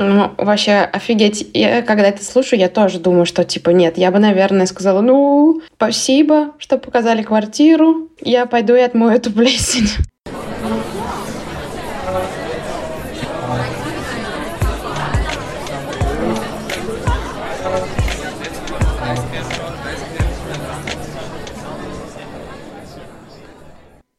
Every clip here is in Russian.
Ну, вообще, офигеть. Я, когда это слушаю, я тоже думаю, что, типа, нет, я бы, наверное, сказала, ну, спасибо, что показали квартиру, я пойду и отмою эту плесень.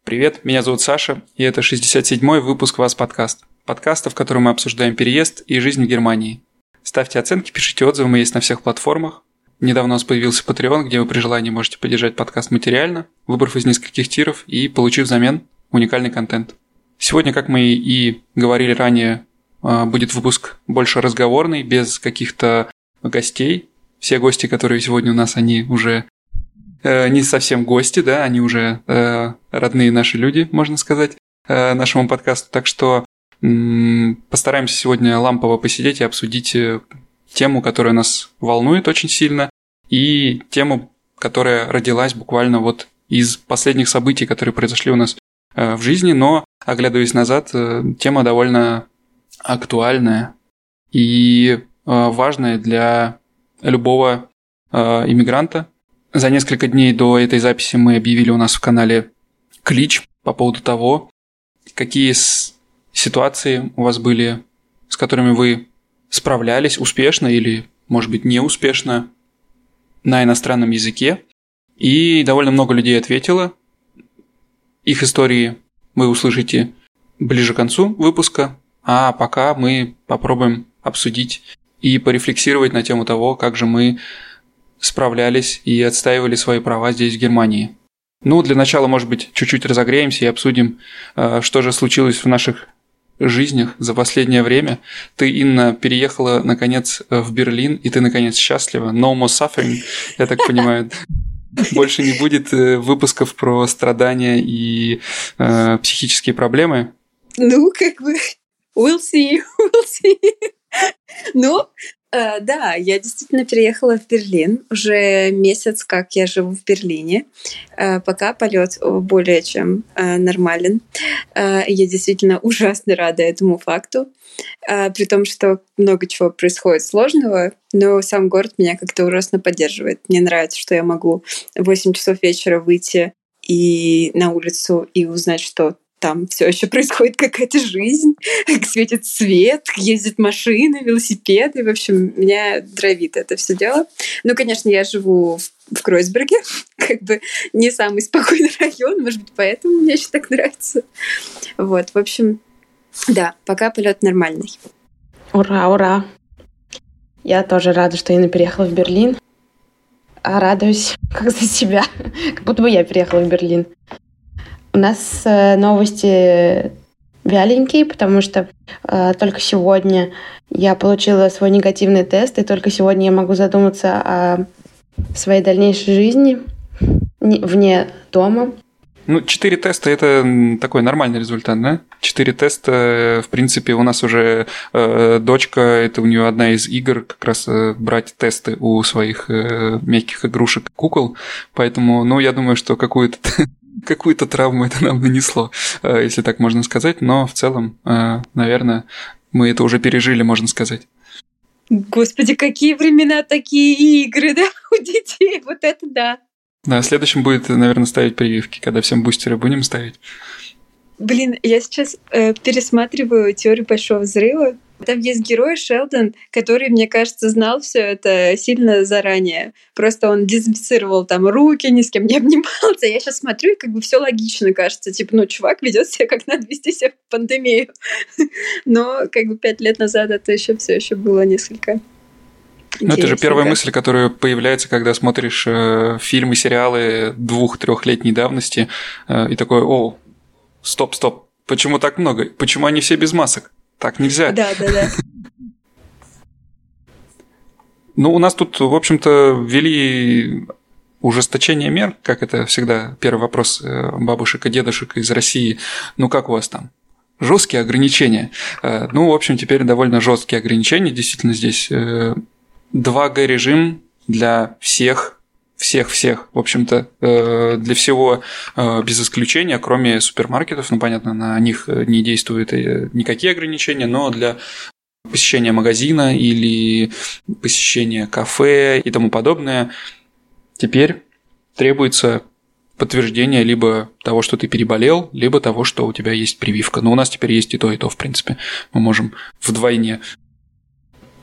Привет, меня зовут Саша, и это 67-й выпуск «Вас подкаст». Подкаста, в котором мы обсуждаем переезд и жизнь в Германии. Ставьте оценки, пишите отзывы, мы есть на всех платформах. Недавно у нас появился Patreon, где вы при желании можете поддержать подкаст материально, выбрав из нескольких тиров и получив взамен уникальный контент. Сегодня, как мы и говорили ранее, а, будет выпуск больше разговорный, без каких-то гостей. Все гости, которые сегодня у нас, они уже э, не совсем гости, да, они уже э, родные наши люди, можно сказать, э, нашему подкасту. Так что постараемся сегодня лампово посидеть и обсудить э, тему, которая нас волнует очень сильно, и тему, которая родилась буквально вот из последних событий, которые произошли у нас э, в жизни, но, оглядываясь назад, э, тема довольно актуальная и важная для любого иммигранта, за несколько дней до этой записи мы объявили у нас в канале клич по поводу того, какие ситуации у вас были, с которыми вы справлялись успешно или, может быть, неуспешно на иностранном языке. И довольно много людей ответило. Их истории вы услышите ближе к концу выпуска, а пока мы попробуем обсудить и порефлексировать на тему того, как же мы справлялись и отстаивали свои права здесь, в Германии. Ну, для начала, может быть, чуть-чуть разогреемся и обсудим, э, что же случилось в наших жизнях за последнее время. Ты, Инна, переехала, наконец, в Берлин, и ты, наконец, счастлива. No more suffering, я так понимаю. Больше не будет э, выпусков про страдания и э, психические проблемы. Ну, как бы, we'll see, we'll see. Ну, Э, да, я действительно переехала в Берлин. Уже месяц, как я живу в Берлине. Э, пока полет более чем э, нормален. Я действительно ужасно рада этому факту. При том, что много чего происходит сложного, но сам город меня как-то ужасно поддерживает. Мне нравится, что я могу в 8 часов вечера выйти и на улицу и узнать, что там все еще происходит какая-то жизнь, светит свет, ездят машины, велосипеды. В общем, меня дровит это все дело. Ну, конечно, я живу в, в Кройсберге, как бы не самый спокойный район, может быть, поэтому мне еще так нравится. Вот, в общем, да, пока полет нормальный. Ура, ура! Я тоже рада, что Инна переехала в Берлин. А радуюсь как за себя, как будто бы я переехала в Берлин. У нас э, новости вяленькие, потому что э, только сегодня я получила свой негативный тест, и только сегодня я могу задуматься о своей дальнейшей жизни вне дома. Ну, четыре теста – это такой нормальный результат, да? Четыре теста, в принципе, у нас уже э, дочка, это у нее одна из игр, как раз э, брать тесты у своих э, мягких игрушек, кукол, поэтому, ну, я думаю, что какую-то какую-то травму это нам нанесло, э, если так можно сказать, но в целом, э, наверное, мы это уже пережили, можно сказать. Господи, какие времена такие игры, да, у детей, вот это да. Да, следующим будет, наверное, ставить прививки, когда всем бустеры будем ставить. Блин, я сейчас э, пересматриваю теорию большого взрыва, там есть герой Шелдон, который, мне кажется, знал все это сильно заранее. Просто он дезинфицировал там руки, ни с кем не обнимался. Я сейчас смотрю, и как бы все логично кажется. Типа, ну, чувак ведет себя, как надо вести себя в пандемию. Но как бы пять лет назад это еще все еще было несколько ну, это же первая мысль, которая появляется, когда смотришь э, фильмы, сериалы двух-трехлетней давности, э, и такой, о, стоп, стоп, почему так много? Почему они все без масок? Так нельзя. Да, да, да. Ну, у нас тут, в общем-то, ввели ужесточение мер, как это всегда первый вопрос э, бабушек и дедушек из России. Ну, как у вас там? Жесткие ограничения. Э, ну, в общем, теперь довольно жесткие ограничения. Действительно, здесь 2G э, режим для всех всех-всех, в общем-то, э, для всего э, без исключения, кроме супермаркетов, ну, понятно, на них не действуют э, никакие ограничения, но для посещение магазина или посещение кафе и тому подобное, теперь требуется подтверждение либо того, что ты переболел, либо того, что у тебя есть прививка. Но у нас теперь есть и то, и то, в принципе. Мы можем вдвойне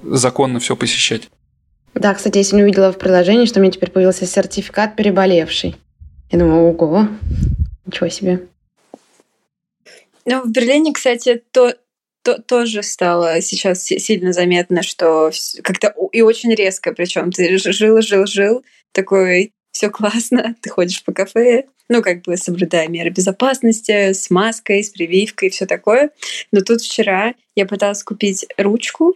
законно все посещать. Да, кстати, я сегодня увидела в приложении, что у меня теперь появился сертификат переболевший. Я думаю, ого, ничего себе. Ну, в Берлине, кстати, то, то, тоже стало сейчас сильно заметно, что как-то и очень резко, причем ты жил, жил, жил, такой все классно, ты ходишь по кафе, ну, как бы соблюдая меры безопасности, с маской, с прививкой, все такое. Но тут вчера я пыталась купить ручку,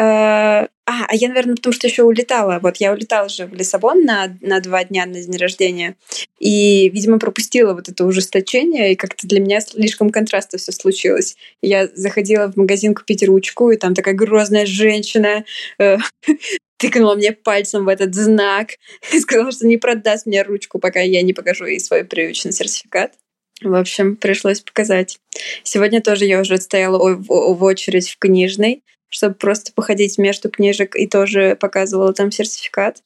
а, а я, наверное, потому что еще улетала. Вот я улетала же в Лиссабон на, на два дня на день рождения. И, видимо, пропустила вот это ужесточение, и как-то для меня слишком контраста все случилось. Я заходила в магазин купить ручку, и там такая грозная женщина э, тыкнула мне пальцем в этот знак и сказала, что не продаст мне ручку, пока я не покажу ей свой привычный сертификат. В общем, пришлось показать. Сегодня тоже я уже стояла в очередь в книжной, чтобы просто походить между книжек и тоже показывала там сертификат.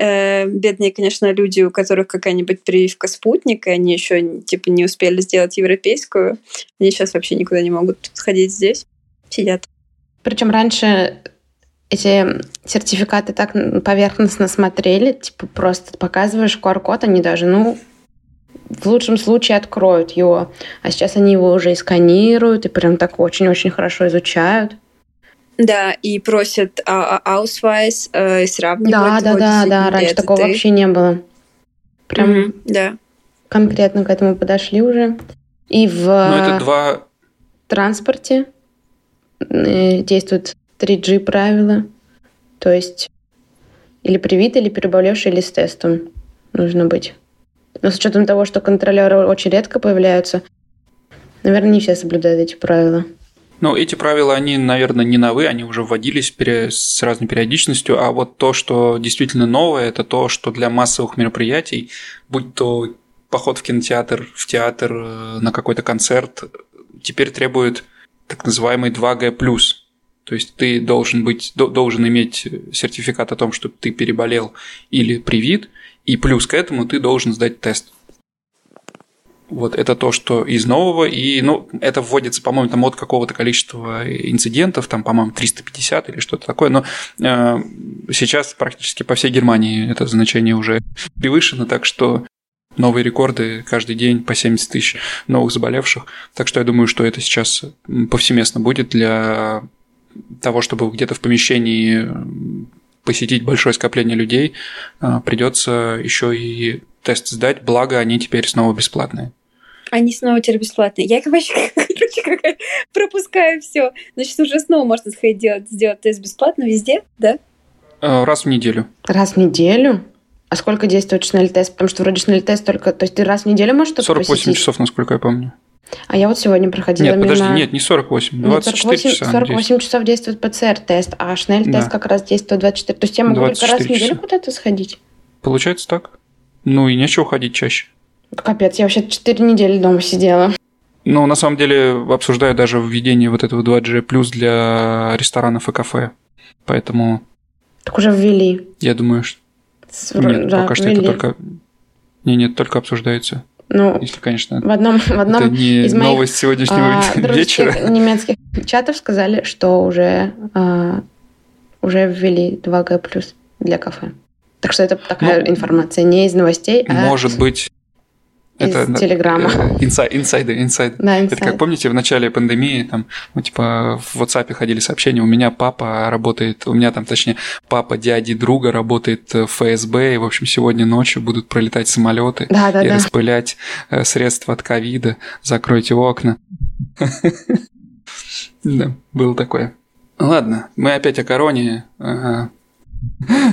Э, бедные, конечно, люди, у которых какая-нибудь прививка спутника, они еще типа не успели сделать европейскую, они сейчас вообще никуда не могут сходить здесь, сидят. Причем раньше эти сертификаты так поверхностно смотрели, типа просто показываешь QR-код, они даже, ну, в лучшем случае откроют его. А сейчас они его уже и сканируют, и прям так очень-очень хорошо изучают. Да, и просят а, а, аусвайс, э, сравнивать. Да, да, да, да, раньше такого ты. вообще не было. Прям mm-hmm, да. конкретно к этому подошли уже. И в ну, это два... транспорте э, действуют 3G правила. То есть или привитый, или переболевший, или с тестом нужно быть. Но с учетом того, что контролеры очень редко появляются, наверное, не все соблюдают эти правила. Ну, эти правила, они, наверное, не новые, они уже вводились с разной периодичностью, а вот то, что действительно новое, это то, что для массовых мероприятий, будь то поход в кинотеатр, в театр, э, на какой-то концерт, теперь требует так называемый 2G+. То есть ты должен, быть, должен иметь сертификат о том, что ты переболел или привит, и плюс к этому ты должен сдать тест. Вот это то, что из нового, и ну, это вводится, по-моему, там от какого-то количества инцидентов, там, по-моему, 350 или что-то такое, но э, сейчас практически по всей Германии это значение уже превышено, так что новые рекорды каждый день по 70 тысяч новых заболевших, так что я думаю, что это сейчас повсеместно будет для того, чтобы где-то в помещении посетить большое скопление людей, э, придется еще и тест сдать, благо они теперь снова бесплатные. Они снова теперь бесплатные. Я вообще, короче, как пропускаю все. Значит, уже снова можно сходить делать, сделать тест бесплатно везде, да? Э, раз в неделю. Раз в неделю? А сколько действует шнель-тест? Потому что вроде шнель-тест только... То есть ты раз в неделю можешь только 48 посетить? часов, насколько я помню. А я вот сегодня проходила Нет, мимо... подожди, нет, не 48, 24 нет, 48, часа. 48 часов действует ПЦР-тест, а шнель-тест да. как раз действует 24. То есть я могу только раз в неделю куда-то сходить? Получается так. Ну и нечего ходить чаще. Капец, я вообще 4 недели дома сидела. Ну, на самом деле, обсуждаю даже введение вот этого 2G плюс для ресторанов и кафе. Поэтому... Так уже ввели. Я думаю, что... С... Нет, да, пока что ввели. это только... Не, нет, только обсуждается. Ну, если, конечно, в одном, в одном это не из моих, новость сегодняшнего а, вечера. немецких чатов сказали, что уже, а, уже ввели 2G+, для кафе. Так что это такая ну, информация не из новостей, а... Может быть, из это, Телеграма. Инсайды, инсайды, инсайды. Да, это как помните, в начале пандемии, там, ну, типа, в WhatsApp ходили сообщения, у меня папа работает, у меня там, точнее, папа дяди друга работает в ФСБ, и, в общем, сегодня ночью будут пролетать самолеты да, да, и да. распылять э, средства от ковида, закройте окна. Да, было такое. Ладно, мы опять о короне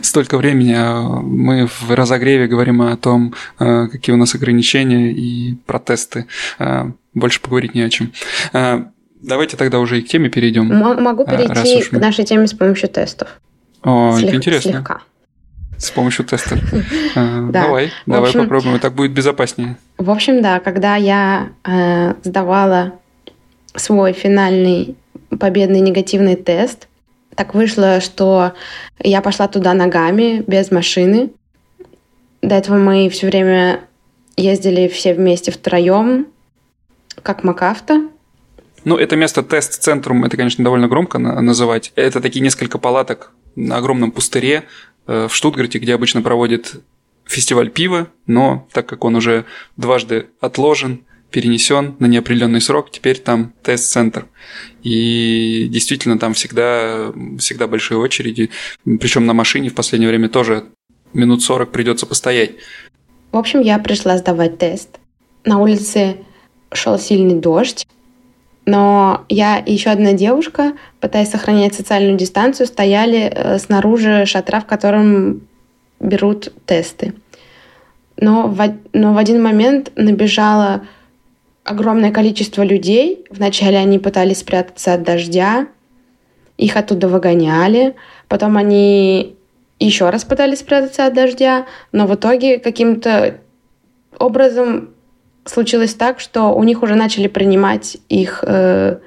столько времени, а мы в разогреве говорим о том, а, какие у нас ограничения и протесты. А, больше поговорить не о чем. Давайте тогда уже и к теме перейдем. Могу перейти к нашей теме с помощью тестов. О, Слег... интересно. Слегка. С помощью тестов. Давай, давай попробуем, так будет безопаснее. В общем, да, когда я сдавала свой финальный победный негативный тест. Так вышло, что я пошла туда ногами, без машины. До этого мы все время ездили все вместе втроем, как МакАвто. Ну, это место тест-центрум, это, конечно, довольно громко называть. Это такие несколько палаток на огромном пустыре э, в Штутгарте, где обычно проводят фестиваль пива, но так как он уже дважды отложен, перенесен на неопределенный срок, теперь там тест-центр. И действительно там всегда, всегда большие очереди, причем на машине в последнее время тоже минут 40 придется постоять. В общем, я пришла сдавать тест. На улице шел сильный дождь, но я и еще одна девушка, пытаясь сохранять социальную дистанцию, стояли э, снаружи шатра, в котором берут тесты. Но в, но в один момент набежало огромное количество людей. Вначале они пытались спрятаться от дождя, их оттуда выгоняли. Потом они еще раз пытались спрятаться от дождя, но в итоге каким-то образом случилось так, что у них уже начали принимать их э,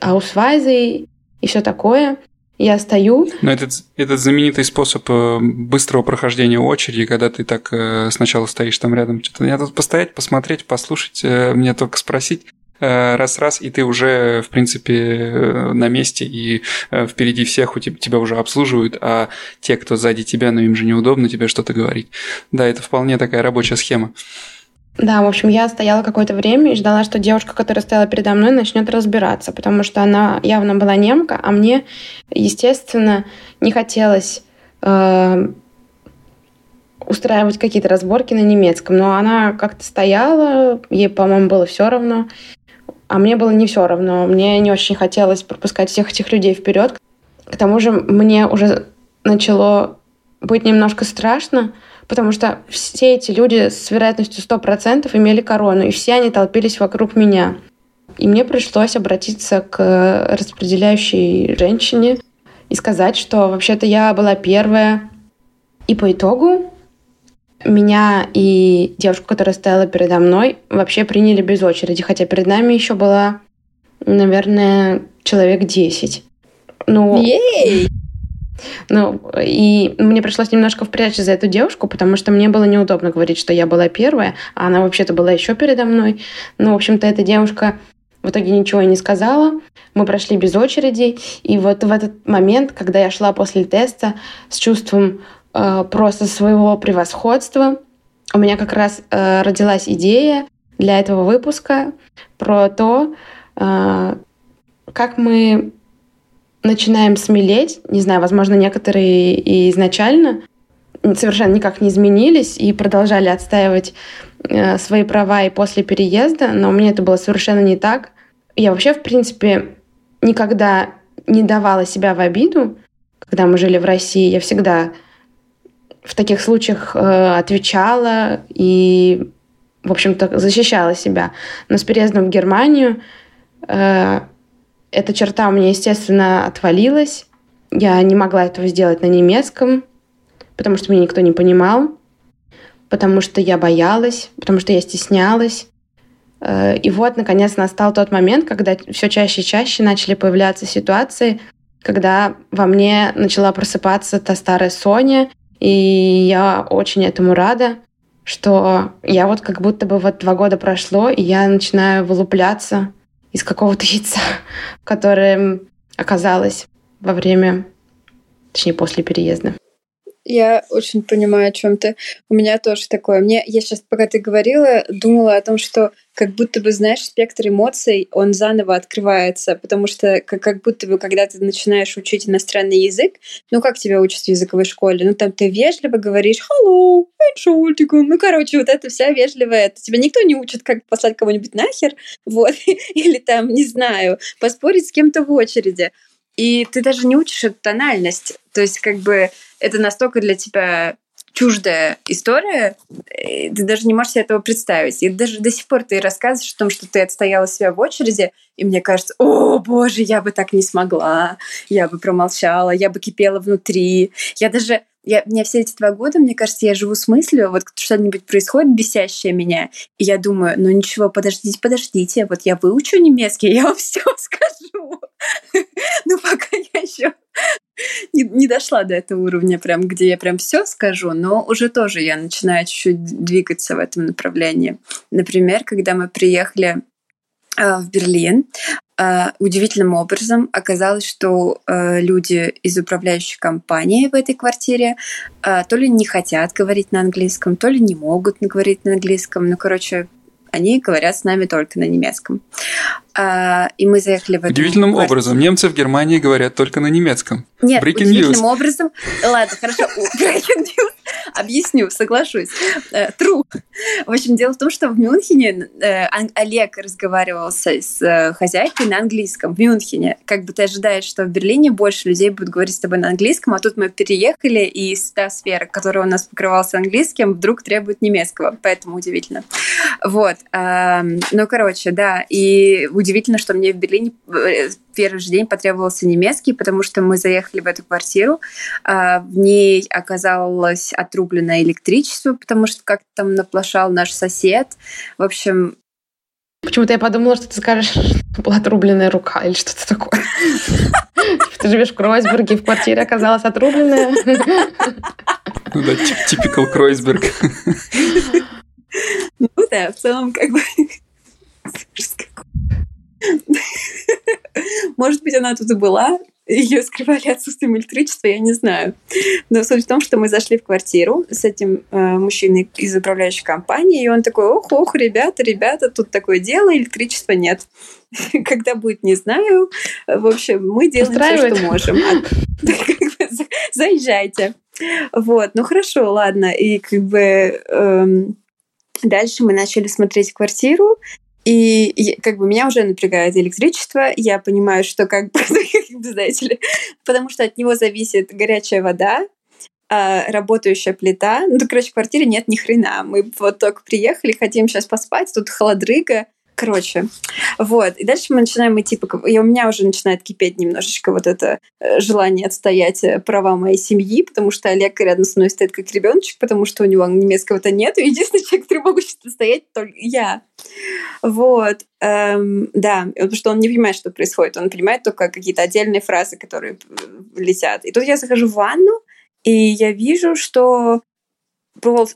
аусвайзы и все такое. Я стою. Но этот, этот знаменитый способ э, быстрого прохождения очереди, когда ты так э, сначала стоишь там рядом, что-то я тут постоять, посмотреть, послушать, э, мне только спросить раз-раз, и ты уже, в принципе, на месте, и впереди всех у тебя, тебя уже обслуживают, а те, кто сзади тебя, ну им же неудобно тебе что-то говорить. Да, это вполне такая рабочая схема. Да, в общем, я стояла какое-то время и ждала, что девушка, которая стояла передо мной, начнет разбираться, потому что она явно была немка, а мне, естественно, не хотелось э, устраивать какие-то разборки на немецком. Но она как-то стояла, ей, по-моему, было все равно, а мне было не все равно. Мне не очень хотелось пропускать всех этих людей вперед. К тому же мне уже начало быть немножко страшно, потому что все эти люди с вероятностью 100% имели корону, и все они толпились вокруг меня. И мне пришлось обратиться к распределяющей женщине и сказать, что вообще-то я была первая. И по итогу меня и девушку, которая стояла передо мной, вообще приняли без очереди, хотя перед нами еще было, наверное, человек 10. Ну, Ей! Ну, и мне пришлось немножко впрячься за эту девушку, потому что мне было неудобно говорить, что я была первая, а она вообще-то была еще передо мной. Ну, в общем-то, эта девушка в итоге ничего не сказала. Мы прошли без очереди. И вот в этот момент, когда я шла после теста с чувством э, просто своего превосходства, у меня как раз э, родилась идея для этого выпуска про то, э, как мы начинаем смелеть. Не знаю, возможно, некоторые и изначально совершенно никак не изменились и продолжали отстаивать э, свои права и после переезда, но мне это было совершенно не так. Я вообще, в принципе, никогда не давала себя в обиду, когда мы жили в России. Я всегда в таких случаях э, отвечала и, в общем-то, защищала себя. Но с переездом в Германию э, эта черта у меня, естественно, отвалилась. Я не могла этого сделать на немецком, потому что меня никто не понимал, потому что я боялась, потому что я стеснялась. Э, и вот, наконец, настал тот момент, когда все чаще и чаще начали появляться ситуации, когда во мне начала просыпаться та старая Соня, и я очень этому рада, что я вот как будто бы вот два года прошло, и я начинаю вылупляться из какого-то яйца, которое оказалось во время, точнее, после переезда. Я очень понимаю, о чем ты. У меня тоже такое. Мне, я сейчас, пока ты говорила, думала о том, что как будто бы, знаешь, спектр эмоций, он заново открывается, потому что как, как будто бы, когда ты начинаешь учить иностранный язык, ну, как тебя учат в языковой школе? Ну, там ты вежливо говоришь «Hello, Entschuldigung». Ну, короче, вот это вся вежливая. Тебя никто не учит, как послать кого-нибудь нахер, вот, или там, не знаю, поспорить с кем-то в очереди. И ты даже не учишь эту тональность. То есть, как бы, это настолько для тебя чуждая история, ты даже не можешь себе этого представить. И даже до сих пор ты рассказываешь о том, что ты отстояла себя в очереди, и мне кажется, о, боже, я бы так не смогла, я бы промолчала, я бы кипела внутри. Я даже я, мне все эти два года, мне кажется, я живу с мыслью, вот что-нибудь происходит бесящее меня, и я думаю, ну ничего, подождите, подождите, вот я выучу немецкий, я вам все скажу. Ну, пока я еще не, не дошла до этого уровня, прям, где я прям все скажу, но уже тоже я начинаю чуть-чуть двигаться в этом направлении. Например, когда мы приехали э, в Берлин, удивительным образом оказалось, что uh, люди из управляющей компании в этой квартире uh, то ли не хотят говорить на английском, то ли не могут говорить на английском. Ну, короче, они говорят с нами только на немецком. А, и мы заехали в эту Удивительным квартиру. образом. Немцы в Германии говорят только на немецком. Нет, Breaking удивительным news. образом... Ладно, хорошо. Breaking news. Объясню, соглашусь. Э, true. В общем, дело в том, что в Мюнхене э, Олег разговаривал с, с э, хозяйкой на английском в Мюнхене. Как бы ты ожидаешь, что в Берлине больше людей будут говорить с тобой на английском, а тут мы переехали, и та сфера, которая у нас покрывалась английским, вдруг требует немецкого. Поэтому удивительно. Вот. Ну, короче, да. И удивительно, что мне в Берлине э, первый же день потребовался немецкий, потому что мы заехали в эту квартиру, а, в ней оказалось отрублено электричество, потому что как-то там наплошал наш сосед. В общем... Почему-то я подумала, что ты скажешь, что была отрубленная рука или что-то такое. Ты живешь в Кройсберге, в квартире оказалась отрубленная. Ну да, типикал Кройсберг. Ну да, в целом как бы Может быть, она тут и была, ее скрывали отсутствием электричества, я не знаю. Но суть в том, что мы зашли в квартиру с этим э, мужчиной из управляющей компании, и он такой, ох, ох, ребята, ребята, тут такое дело, электричества нет. Когда будет, не знаю. В общем, мы делаем все, что можем. А, заезжайте. Вот, ну хорошо, ладно. И как бы эм, дальше мы начали смотреть квартиру, и как бы меня уже напрягает электричество. Я понимаю, что как бы, знаете ли, потому что от него зависит горячая вода, а, работающая плита. Ну, короче, в квартире нет ни хрена. Мы вот только приехали, хотим сейчас поспать, тут холодрыга, Короче, вот. И дальше мы начинаем идти. И у меня уже начинает кипеть немножечко вот это э, желание отстоять э, права моей семьи, потому что Олег рядом со мной стоит как ребеночек, потому что у него немецкого-то нет. И единственный человек, который могу стоять, только я. Вот. Эм, да, потому что он не понимает, что происходит. Он понимает только какие-то отдельные фразы, которые летят. И тут я захожу в ванну, и я вижу, что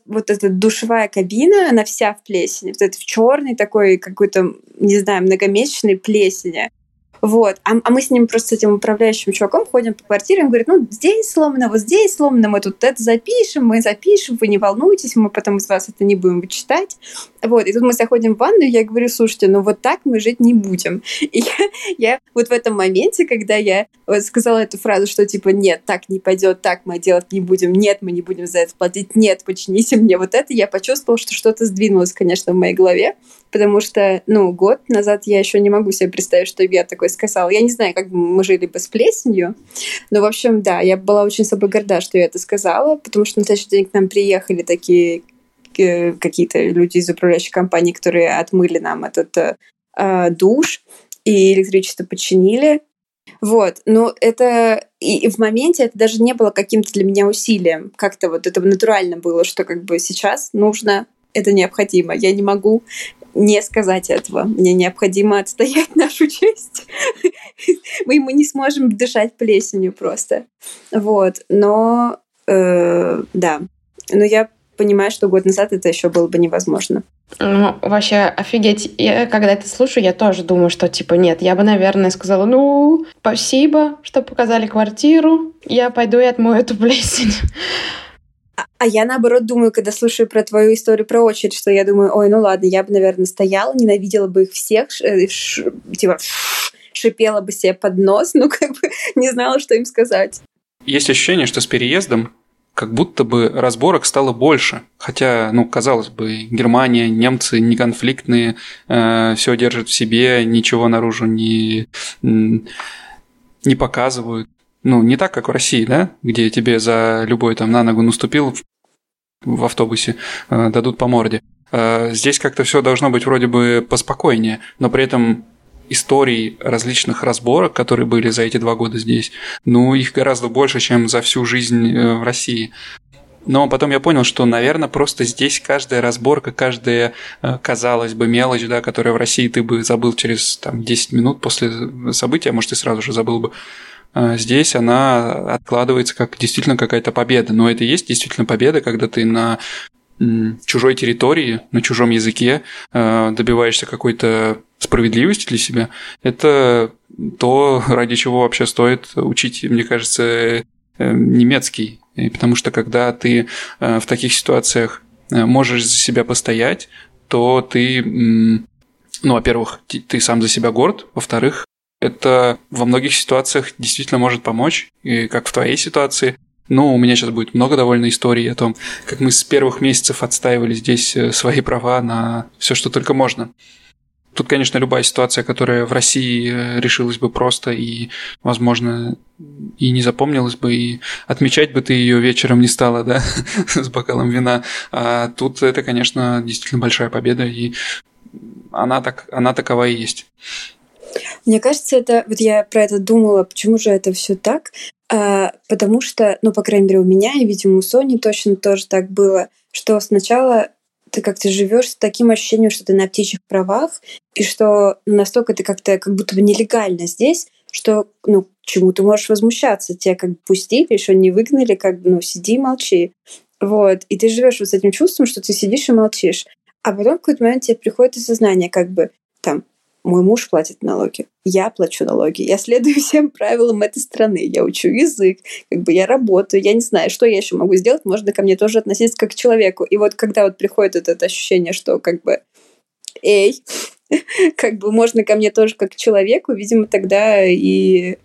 вот эта душевая кабина, она вся в плесени, вот это в черной такой какой-то, не знаю, многомесячной плесени. Вот. А, а мы с ним просто с этим управляющим чуваком ходим по квартире, он говорит, ну, здесь сломано, вот здесь сломано, мы тут это запишем, мы запишем, вы не волнуйтесь, мы потом из вас это не будем вычитать. Вот. И тут мы заходим в ванну, я говорю, слушайте, ну вот так мы жить не будем. И я, я вот в этом моменте, когда я вот сказала эту фразу, что типа, нет, так не пойдет, так мы делать не будем, нет, мы не будем за это платить, нет, почините мне вот это, я почувствовала, что что-то сдвинулось, конечно, в моей голове, потому что, ну, год назад я еще не могу себе представить, что я такой сказала. Я не знаю, как бы мы жили бы с плесенью, но, в общем, да, я была очень собой горда, что я это сказала, потому что на следующий день к нам приехали такие э, какие-то люди из управляющей компании, которые отмыли нам этот э, а, душ и электричество починили. Вот, но это и в моменте это даже не было каким-то для меня усилием. Как-то вот это натурально было, что как бы сейчас нужно это необходимо. Я не могу не сказать этого. Мне необходимо отстоять нашу честь. Мы, мы не сможем дышать плесенью просто. Вот. Но э, да. Но я понимаю, что год назад это еще было бы невозможно. Ну, вообще, офигеть. Я, когда это слушаю, я тоже думаю, что, типа, нет, я бы, наверное, сказала, ну, спасибо, что показали квартиру, я пойду и отмою эту плесень. А, я наоборот думаю, когда слушаю про твою историю про очередь, что я думаю, ой, ну ладно, я бы, наверное, стояла, ненавидела бы их всех, э, ш, типа шипела бы себе под нос, ну как бы не знала, что им сказать. Есть ощущение, что с переездом как будто бы разборок стало больше. Хотя, ну, казалось бы, Германия, немцы не конфликтные, э, все держат в себе, ничего наружу не, не показывают ну, не так, как в России, да, где тебе за любой там на ногу наступил в, автобусе, э, дадут по морде. Э, здесь как-то все должно быть вроде бы поспокойнее, но при этом историй различных разборок, которые были за эти два года здесь, ну, их гораздо больше, чем за всю жизнь э, в России. Но потом я понял, что, наверное, просто здесь каждая разборка, каждая, э, казалось бы, мелочь, да, которая в России ты бы забыл через там, 10 минут после события, а может, ты сразу же забыл бы, здесь она откладывается как действительно какая-то победа. Но это и есть действительно победа, когда ты на чужой территории, на чужом языке э, добиваешься какой-то справедливости для себя. Это то, ради чего вообще стоит учить, мне кажется, немецкий и потому что когда ты э, в таких ситуациях э, можешь за себя постоять, то ты, ну, во-первых, ты сам за себя горд, во-вторых, это во многих ситуациях действительно может помочь, и как в твоей ситуации. Ну, у меня сейчас будет много довольно историй о том, как мы с первых месяцев отстаивали здесь э, свои права на все, что только можно. Тут, конечно, любая ситуация, которая в России э, решилась бы просто и, возможно, и не запомнилась бы, и отмечать бы ты ее вечером не стала, да, с бокалом вина. А тут это, конечно, действительно большая победа, и она, так, она такова и есть. Мне кажется, это вот я про это думала, почему же это все так, а, потому что, ну, по крайней мере, у меня, и, видимо, у Сони точно тоже так было, что сначала ты как-то живешь с таким ощущением, что ты на птичьих правах, и что настолько ты как-то как будто бы нелегально здесь, что, ну, чему ты можешь возмущаться? Тебя как бы пустили, еще не выгнали, как бы, ну, сиди и молчи. Вот. И ты живешь вот с этим чувством, что ты сидишь и молчишь. А потом в какой-то момент тебе приходит осознание, как бы, мой муж платит налоги, я плачу налоги, я следую всем правилам этой страны, я учу язык, как бы я работаю, я не знаю, что я еще могу сделать, можно ко мне тоже относиться как к человеку. И вот когда вот приходит это ощущение, что как бы, эй, как бы можно ко мне тоже как к человеку, видимо, тогда и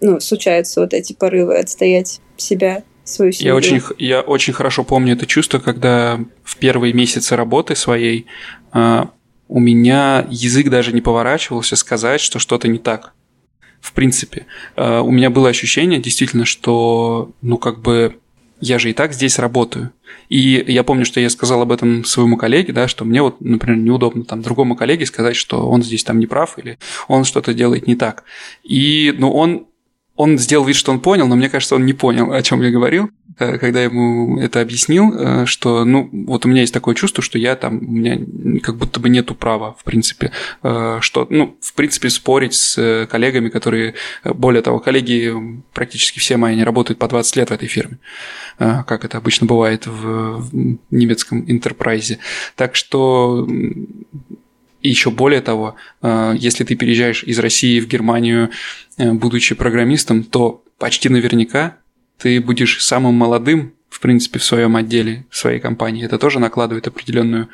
ну, случаются вот эти порывы отстоять себя свою семью. Я очень, я очень хорошо помню это чувство, когда в первые месяцы работы своей а, у меня язык даже не поворачивался сказать, что что-то не так. В принципе, э, у меня было ощущение действительно, что, ну, как бы, я же и так здесь работаю. И я помню, что я сказал об этом своему коллеге, да, что мне вот, например, неудобно там другому коллеге сказать, что он здесь там не прав или он что-то делает не так. И, ну, он он сделал вид, что он понял, но мне кажется, он не понял, о чем я говорил, когда я ему это объяснил, э, что, ну, вот у меня есть такое чувство, что я там, у меня как будто бы нету права, в принципе, э, что, ну, в принципе, спорить с коллегами, которые, более того, коллеги практически все мои, они работают по 20 лет в этой фирме, как это обычно бывает в немецком интерпрайзе. Так что и еще более того, если ты переезжаешь из России в Германию Э, будучи программистом, то почти наверняка ты будешь самым молодым, в принципе, в своем отделе, в своей компании. Это тоже накладывает определенную,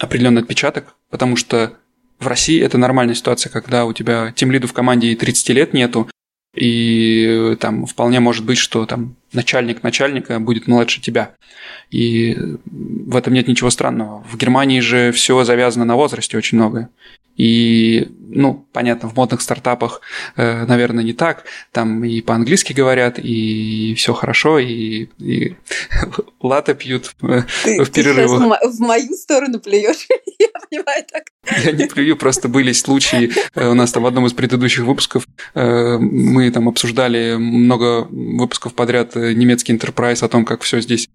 определенный отпечаток, потому что в России это нормальная ситуация, когда у тебя тем лиду в команде и 30 лет нету, и там вполне может быть, что там начальник начальника будет младше тебя. И в этом нет ничего странного. В Германии же все завязано на возрасте очень многое. И, ну, понятно, в модных стартапах, э, наверное, не так. Там и по-английски говорят, и все хорошо, и, и латы пьют э, ты, в перерывах. Ты в мою сторону плюешь, я понимаю так. Я не плюю, просто были случаи, э, у нас там в одном из предыдущих выпусков мы там обсуждали много выпусков подряд немецкий Enterprise о том, как все здесь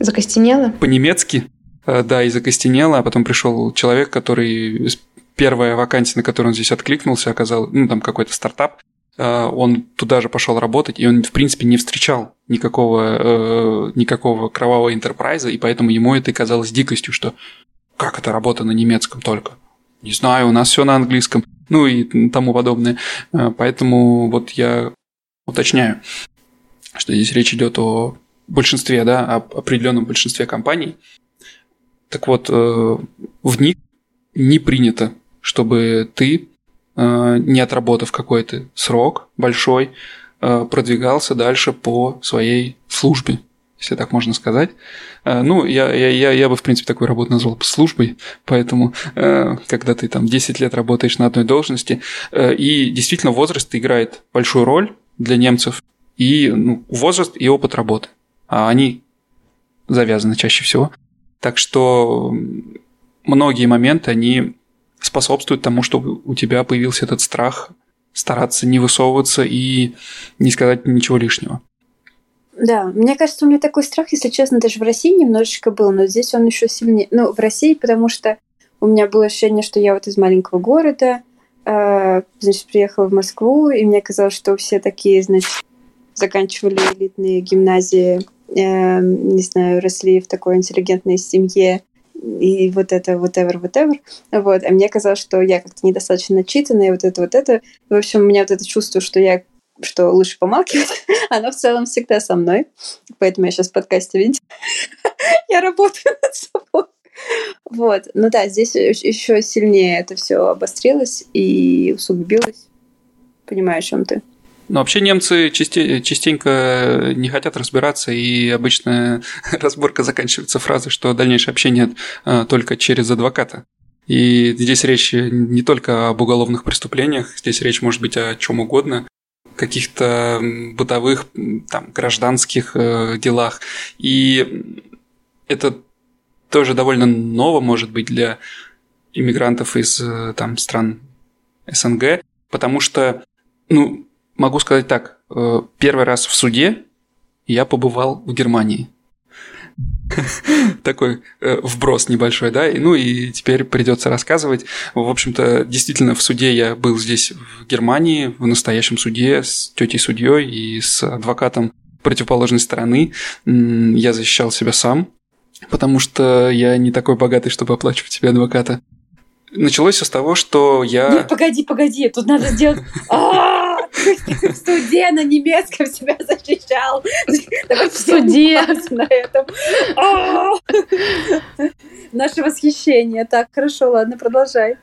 Закостенело? По-немецки, да, и закостенело, а потом пришел человек, который первая вакансия, на которую он здесь откликнулся, оказалось, ну, там какой-то стартап, э, он туда же пошел работать, и он, в принципе, не встречал никакого, э, никакого кровавого интерпрайза, и поэтому ему это казалось дикостью, что как это работа на немецком только? Не знаю, у нас все на английском, ну и тому подобное. Э, поэтому вот я уточняю, что здесь речь идет о большинстве, да, о определенном большинстве компаний. Так вот, в них не принято чтобы ты, э, не отработав какой-то срок большой, э, продвигался дальше по своей службе, если так можно сказать. Э, ну, я, я, я, я бы, в принципе, такую работу назвал службой, поэтому, когда ты там 10 лет работаешь на одной должности, и действительно возраст играет большую роль для немцев, и ну, возраст и опыт работы. А они завязаны чаще всего. Так что многие моменты, они способствует тому, чтобы у тебя появился этот страх стараться не высовываться и не сказать ничего лишнего. Да, мне кажется, у меня такой страх, если честно, даже в России немножечко был, но здесь он еще сильнее. Ну, в России, потому что у меня было ощущение, что я вот из маленького города, э, значит, приехала в Москву, и мне казалось, что все такие, значит, заканчивали элитные гимназии, э, не знаю, росли в такой интеллигентной семье, и вот это, whatever, whatever. Вот. А мне казалось, что я как-то недостаточно начитанная, вот это, вот это. В общем, у меня вот это чувство, что я что лучше помалкивать, оно в целом всегда со мной. Поэтому я сейчас в подкасте, видите, я работаю над собой. Вот. Ну да, здесь еще сильнее это все обострилось и усугубилось. Понимаю, о чем ты. Но вообще немцы частенько не хотят разбираться, и обычно разборка заканчивается фразой, что дальнейшее общение а, только через адвоката. И здесь речь не только об уголовных преступлениях, здесь речь может быть о чем угодно, каких-то бытовых, там, гражданских э, делах. И это тоже довольно ново, может быть, для иммигрантов из э, там, стран СНГ, потому что, ну, могу сказать так, э, первый раз в суде я побывал в Германии. Такой э, вброс небольшой, да, ну и теперь придется рассказывать. В общем-то, действительно, в суде я был здесь, в Германии, в настоящем суде с тетей судьей и с адвокатом противоположной стороны. Я защищал себя сам, потому что я не такой богатый, чтобы оплачивать себе адвоката. Началось все с того, что я... Нет, погоди, погоди, тут надо сделать... В суде на немецком себя защищал. В суде на этом. А! Наше восхищение. Так, хорошо, ладно, продолжай.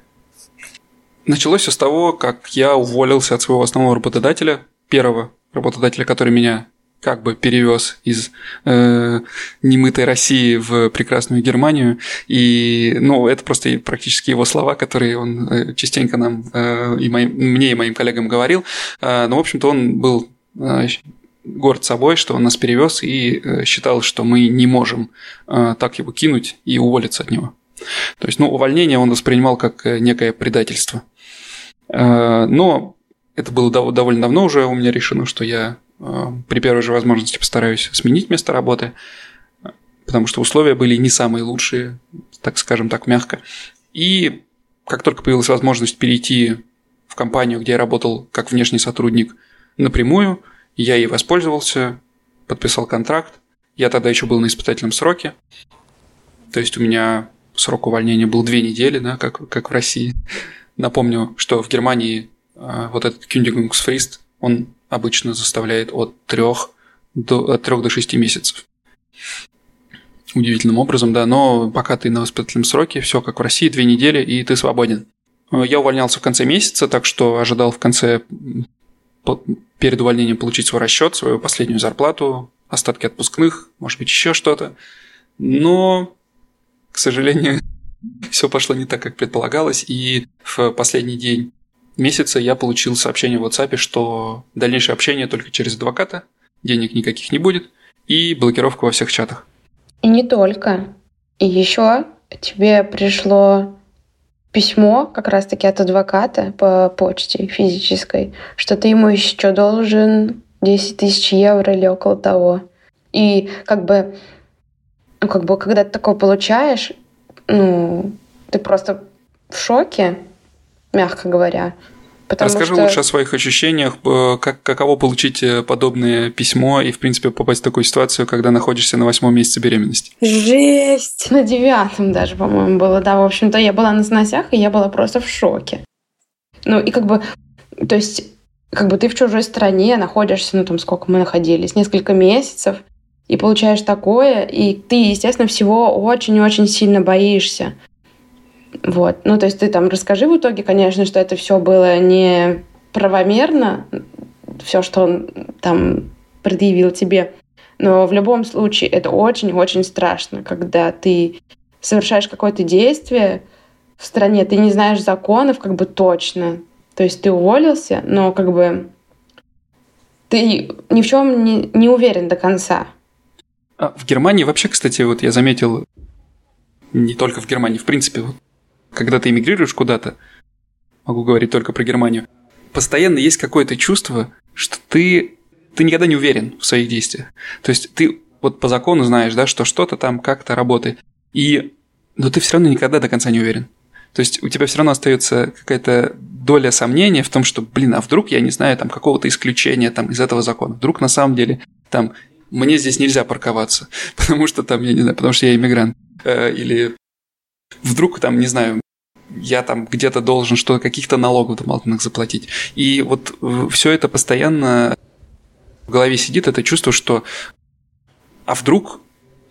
Началось все с того, как я уволился от своего основного работодателя, первого работодателя, который меня как бы перевез из э, немытой России в прекрасную Германию. И, ну, это просто практически его слова, которые он э, частенько нам, э, и моим, мне и моим коллегам говорил. Э, но, в общем-то, он был э, горд собой, что он нас перевез и э, считал, что мы не можем э, так его кинуть и уволиться от него. То есть, ну, увольнение он воспринимал как э, некое предательство. Э, но это было довольно давно уже у меня решено, что я при первой же возможности постараюсь сменить место работы, потому что условия были не самые лучшие, так скажем так, мягко. И как только появилась возможность перейти в компанию, где я работал как внешний сотрудник напрямую, я ей воспользовался, подписал контракт. Я тогда еще был на испытательном сроке. То есть у меня срок увольнения был две недели, да, как, как в России. Напомню, что в Германии э, вот этот Kündigungsfrist, он обычно заставляет от 3 до, от 3 до 6 месяцев. Удивительным образом, да, но пока ты на воспитательном сроке, все как в России, две недели, и ты свободен. Я увольнялся в конце месяца, так что ожидал в конце, перед увольнением получить свой расчет, свою последнюю зарплату, остатки отпускных, может быть, еще что-то. Но, к сожалению, все пошло не так, как предполагалось, и в последний день месяца я получил сообщение в WhatsApp, что дальнейшее общение только через адвоката, денег никаких не будет, и блокировка во всех чатах. И не только. И еще тебе пришло письмо как раз-таки от адвоката по почте физической, что ты ему еще должен 10 тысяч евро или около того. И как бы, ну, как бы, когда ты такое получаешь, ну, ты просто в шоке, мягко говоря. Потому Расскажи что... лучше о своих ощущениях, э, как, каково получить э, подобное письмо и, в принципе, попасть в такую ситуацию, когда находишься на восьмом месяце беременности. Жесть! На девятом даже, по-моему, было, да. В общем-то, я была на сносях, и я была просто в шоке. Ну, и как бы, то есть, как бы ты в чужой стране находишься, ну, там, сколько мы находились, несколько месяцев, и получаешь такое, и ты, естественно, всего очень-очень сильно боишься. Вот. Ну, то есть ты там расскажи в итоге, конечно, что это все было не правомерно, все, что он там предъявил тебе. Но в любом случае это очень-очень страшно, когда ты совершаешь какое-то действие в стране, ты не знаешь законов как бы точно. То есть ты уволился, но как бы ты ни в чем не, не уверен до конца. А в Германии вообще, кстати, вот я заметил, не только в Германии, в принципе, вот когда ты эмигрируешь куда-то, могу говорить только про Германию, постоянно есть какое-то чувство, что ты, ты никогда не уверен в своих действиях. То есть ты вот по закону знаешь, да, что что-то там как-то работает. И, но ты все равно никогда до конца не уверен. То есть у тебя все равно остается какая-то доля сомнения в том, что, блин, а вдруг я не знаю там какого-то исключения там из этого закона. Вдруг на самом деле там мне здесь нельзя парковаться, потому что там, я не знаю, потому что я иммигрант. Э, или вдруг там, не знаю, я там где-то должен что каких-то налогов дополнительных заплатить. И вот э, все это постоянно в голове сидит, это чувство, что а вдруг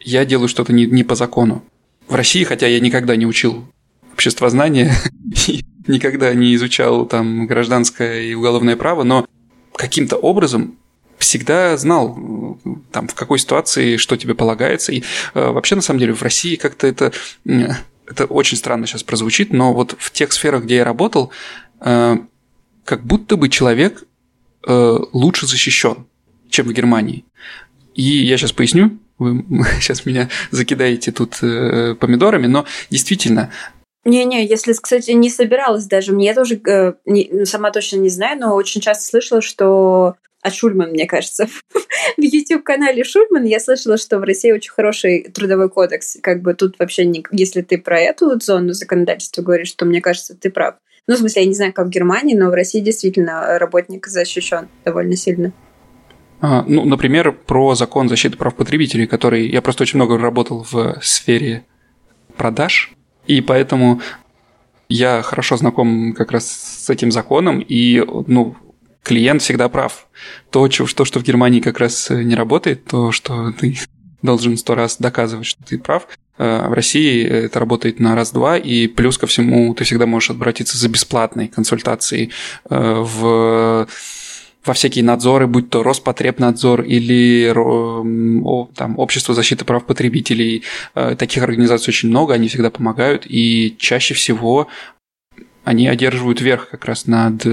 я делаю что-то не, не по закону. В России, хотя я никогда не учил обществознание, никогда не изучал там гражданское и уголовное право, но каким-то образом всегда знал, там, в какой ситуации что тебе полагается. И э, вообще, на самом деле, в России как-то это... Это очень странно сейчас прозвучит, но вот в тех сферах, где я работал, э, как будто бы человек э, лучше защищен, чем в Германии. И я сейчас поясню, вы сейчас меня закидаете тут э, помидорами, но действительно не-не, если, кстати, не собиралась даже. Мне тоже, э, не, сама точно не знаю, но очень часто слышала, что от Шульман, мне кажется. в YouTube-канале Шульман я слышала, что в России очень хороший трудовой кодекс. Как бы тут вообще, не, если ты про эту зону законодательства говоришь, то мне кажется, ты прав. Ну, в смысле, я не знаю, как в Германии, но в России действительно работник защищен довольно сильно. А, ну, например, про закон защиты прав потребителей, который я просто очень много работал в сфере продаж, и поэтому я хорошо знаком как раз с этим законом, и ну, клиент всегда прав. То, что, что в Германии как раз не работает, то, что ты должен сто раз доказывать, что ты прав, э, в России это работает на раз-два, и плюс ко всему ты всегда можешь обратиться за бесплатной консультацией э, в во всякие надзоры, будь то Роспотребнадзор или там, Общество защиты прав потребителей. Э, таких организаций очень много, они всегда помогают, и чаще всего они одерживают верх как раз над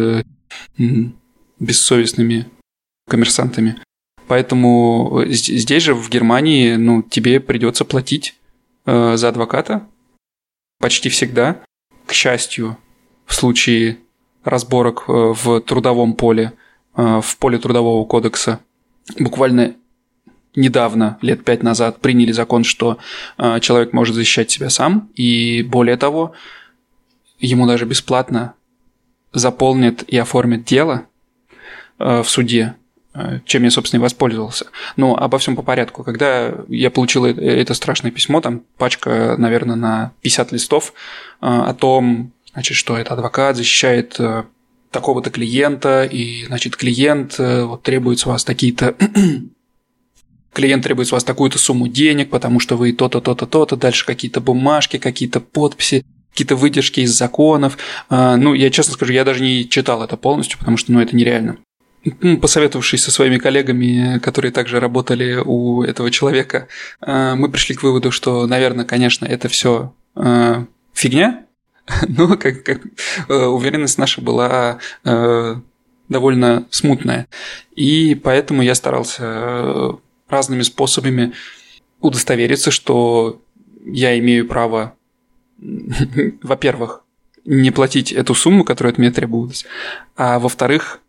бессовестными коммерсантами. Поэтому э, здесь же, в Германии, ну, тебе придется платить э, за адвоката почти всегда. К счастью, в случае разборок э, в трудовом поле – Э, в поле Трудового кодекса буквально недавно, лет пять назад, приняли закон, что э, человек может защищать себя сам, и более того, ему даже бесплатно заполнят и оформят дело в суде, чем я, собственно, и воспользовался. Но обо всем по порядку. Когда я получил это страшное письмо, там пачка, наверное, на 50 листов о том, значит, что это адвокат защищает такого-то клиента, и, значит, клиент э, вот, требует с вас такие-то клиент требует с вас такую-то сумму денег, потому что вы то-то, то-то, то-то, дальше какие-то бумажки, какие-то подписи, какие-то выдержки из законов. Ну, я честно скажу, я даже не читал это полностью, потому что, ну, это нереально. Посоветовавшись со своими коллегами, которые также работали у этого человека, а, мы пришли к выводу, что, наверное, конечно, это все а, фигня, но как, как э, уверенность наша была э, довольно смутная. И поэтому я старался э, разными способами удостовериться, что я имею право, во-первых, не платить эту сумму, которая от меня требовалась, а во-вторых,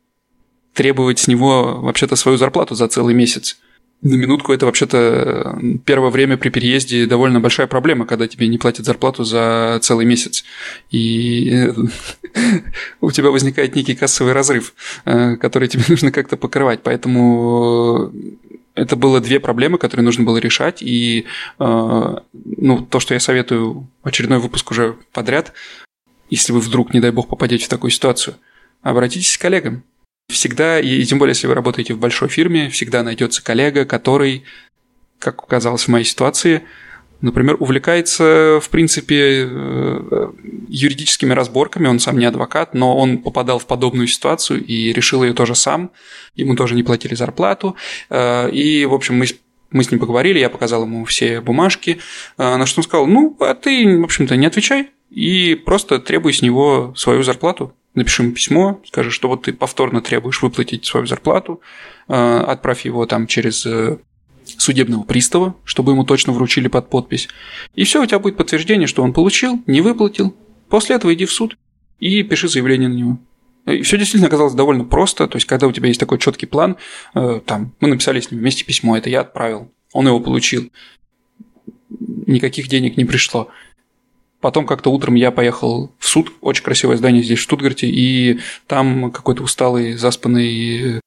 требовать с него вообще-то свою зарплату за целый месяц. На минутку это вообще-то первое время при переезде довольно большая проблема, когда тебе не платят зарплату за целый месяц. И у тебя возникает некий кассовый разрыв, э, который тебе нужно как-то покрывать. Поэтому это было две проблемы, которые нужно было решать. И э, ну, то, что я советую очередной выпуск уже подряд, если вы вдруг, не дай бог, попадете в такую ситуацию, обратитесь к коллегам. Всегда, и тем более, если вы работаете в большой фирме, всегда найдется коллега, который, как оказалось в моей ситуации, например, увлекается, в принципе, э, юридическими разборками. Он сам не адвокат, но он попадал в подобную ситуацию и решил ее тоже сам. Ему тоже не платили зарплату. Э, и, в общем, мы мы с ним поговорили, я показал ему все бумажки, э, на что он сказал, ну, а ты, в общем-то, не отвечай и просто требуй с него свою зарплату напиши ему письмо, скажи, что вот ты повторно требуешь выплатить свою зарплату, э, отправь его там через э, судебного пристава, чтобы ему точно вручили под подпись. И все, у тебя будет подтверждение, что он получил, не выплатил, После этого иди в суд и пиши заявление на него. И все действительно оказалось довольно просто. То есть, когда у тебя есть такой четкий план, э, там, мы написали с ним вместе письмо, это я отправил, он его получил. Никаких денег не пришло. Потом как-то утром я поехал в суд, очень красивое здание здесь, в Штутгарте, и там какой-то усталый, заспанный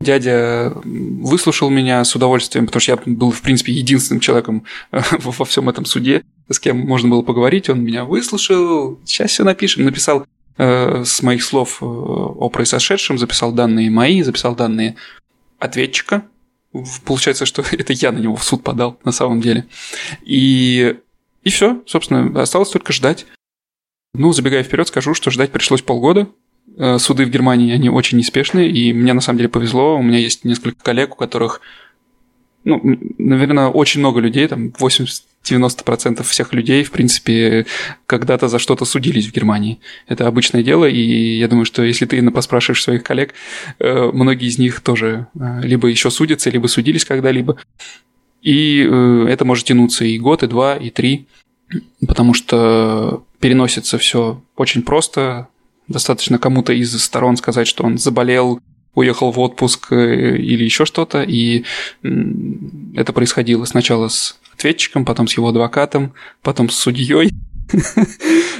дядя выслушал меня с удовольствием, потому что я был, в принципе, единственным человеком во всем этом суде, с кем можно было поговорить. Он меня выслушал, сейчас все напишем. Написал э, с моих слов э, о произошедшем, записал данные мои, записал данные ответчика. Получается, что это я на него в суд подал на самом деле. И и все, собственно, осталось только ждать. Ну, забегая вперед, скажу, что ждать пришлось полгода. Э, суды в Германии, они очень неспешные, и мне на самом деле повезло. У меня есть несколько коллег, у которых, ну, наверное, очень много людей, там 80-90% всех людей, в принципе, когда-то за что-то судились в Германии. Это обычное дело, и я думаю, что если ты поспрашиваешь своих коллег, э, многие из них тоже э, либо еще судятся, либо судились когда-либо. И э, это может тянуться и год, и два, и три, потому что переносится все очень просто. Достаточно кому-то из сторон сказать, что он заболел, уехал в отпуск э, или еще что-то, и это происходило сначала с ответчиком, потом с его адвокатом, потом с судьей.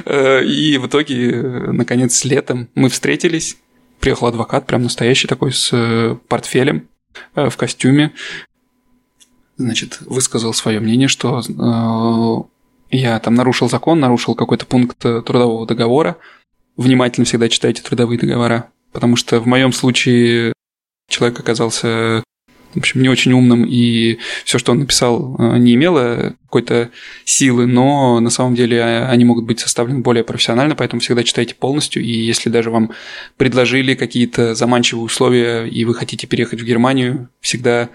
Э, и в итоге, наконец, летом мы встретились. Приехал адвокат, прям настоящий такой, с портфелем в костюме значит, высказал свое мнение, что э, я там нарушил закон, нарушил какой-то пункт трудового договора. Внимательно всегда читайте трудовые договора, потому что в моем случае человек оказался в общем, не очень умным, и все, что он написал, э, не имело какой-то силы, но на самом деле э, они могут быть составлены более профессионально, поэтому всегда читайте полностью, и если даже вам предложили какие-то заманчивые условия, и вы хотите переехать в Германию, всегда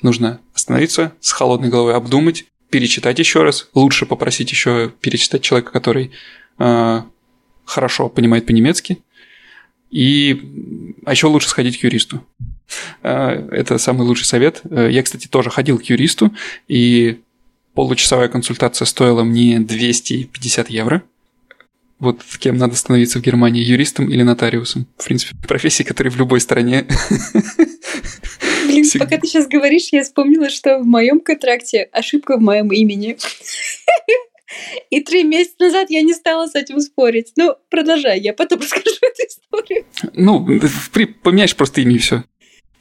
нужно остановиться, с холодной головой обдумать, перечитать еще раз, лучше попросить еще перечитать человека, который э, хорошо понимает по-немецки, и а еще лучше сходить к юристу. Э, это самый лучший совет. Э, я, кстати, тоже ходил к юристу, и получасовая консультация стоила мне 250 евро. Вот кем надо становиться в Германии, юристом или нотариусом. В принципе, профессии, которые в любой стране. Блин, пока ты сейчас говоришь, я вспомнила, что в моем контракте ошибка в моем имени. И три месяца назад я не стала с этим спорить. Ну, продолжай, я потом расскажу эту историю. Ну, поменяешь просто имя и все.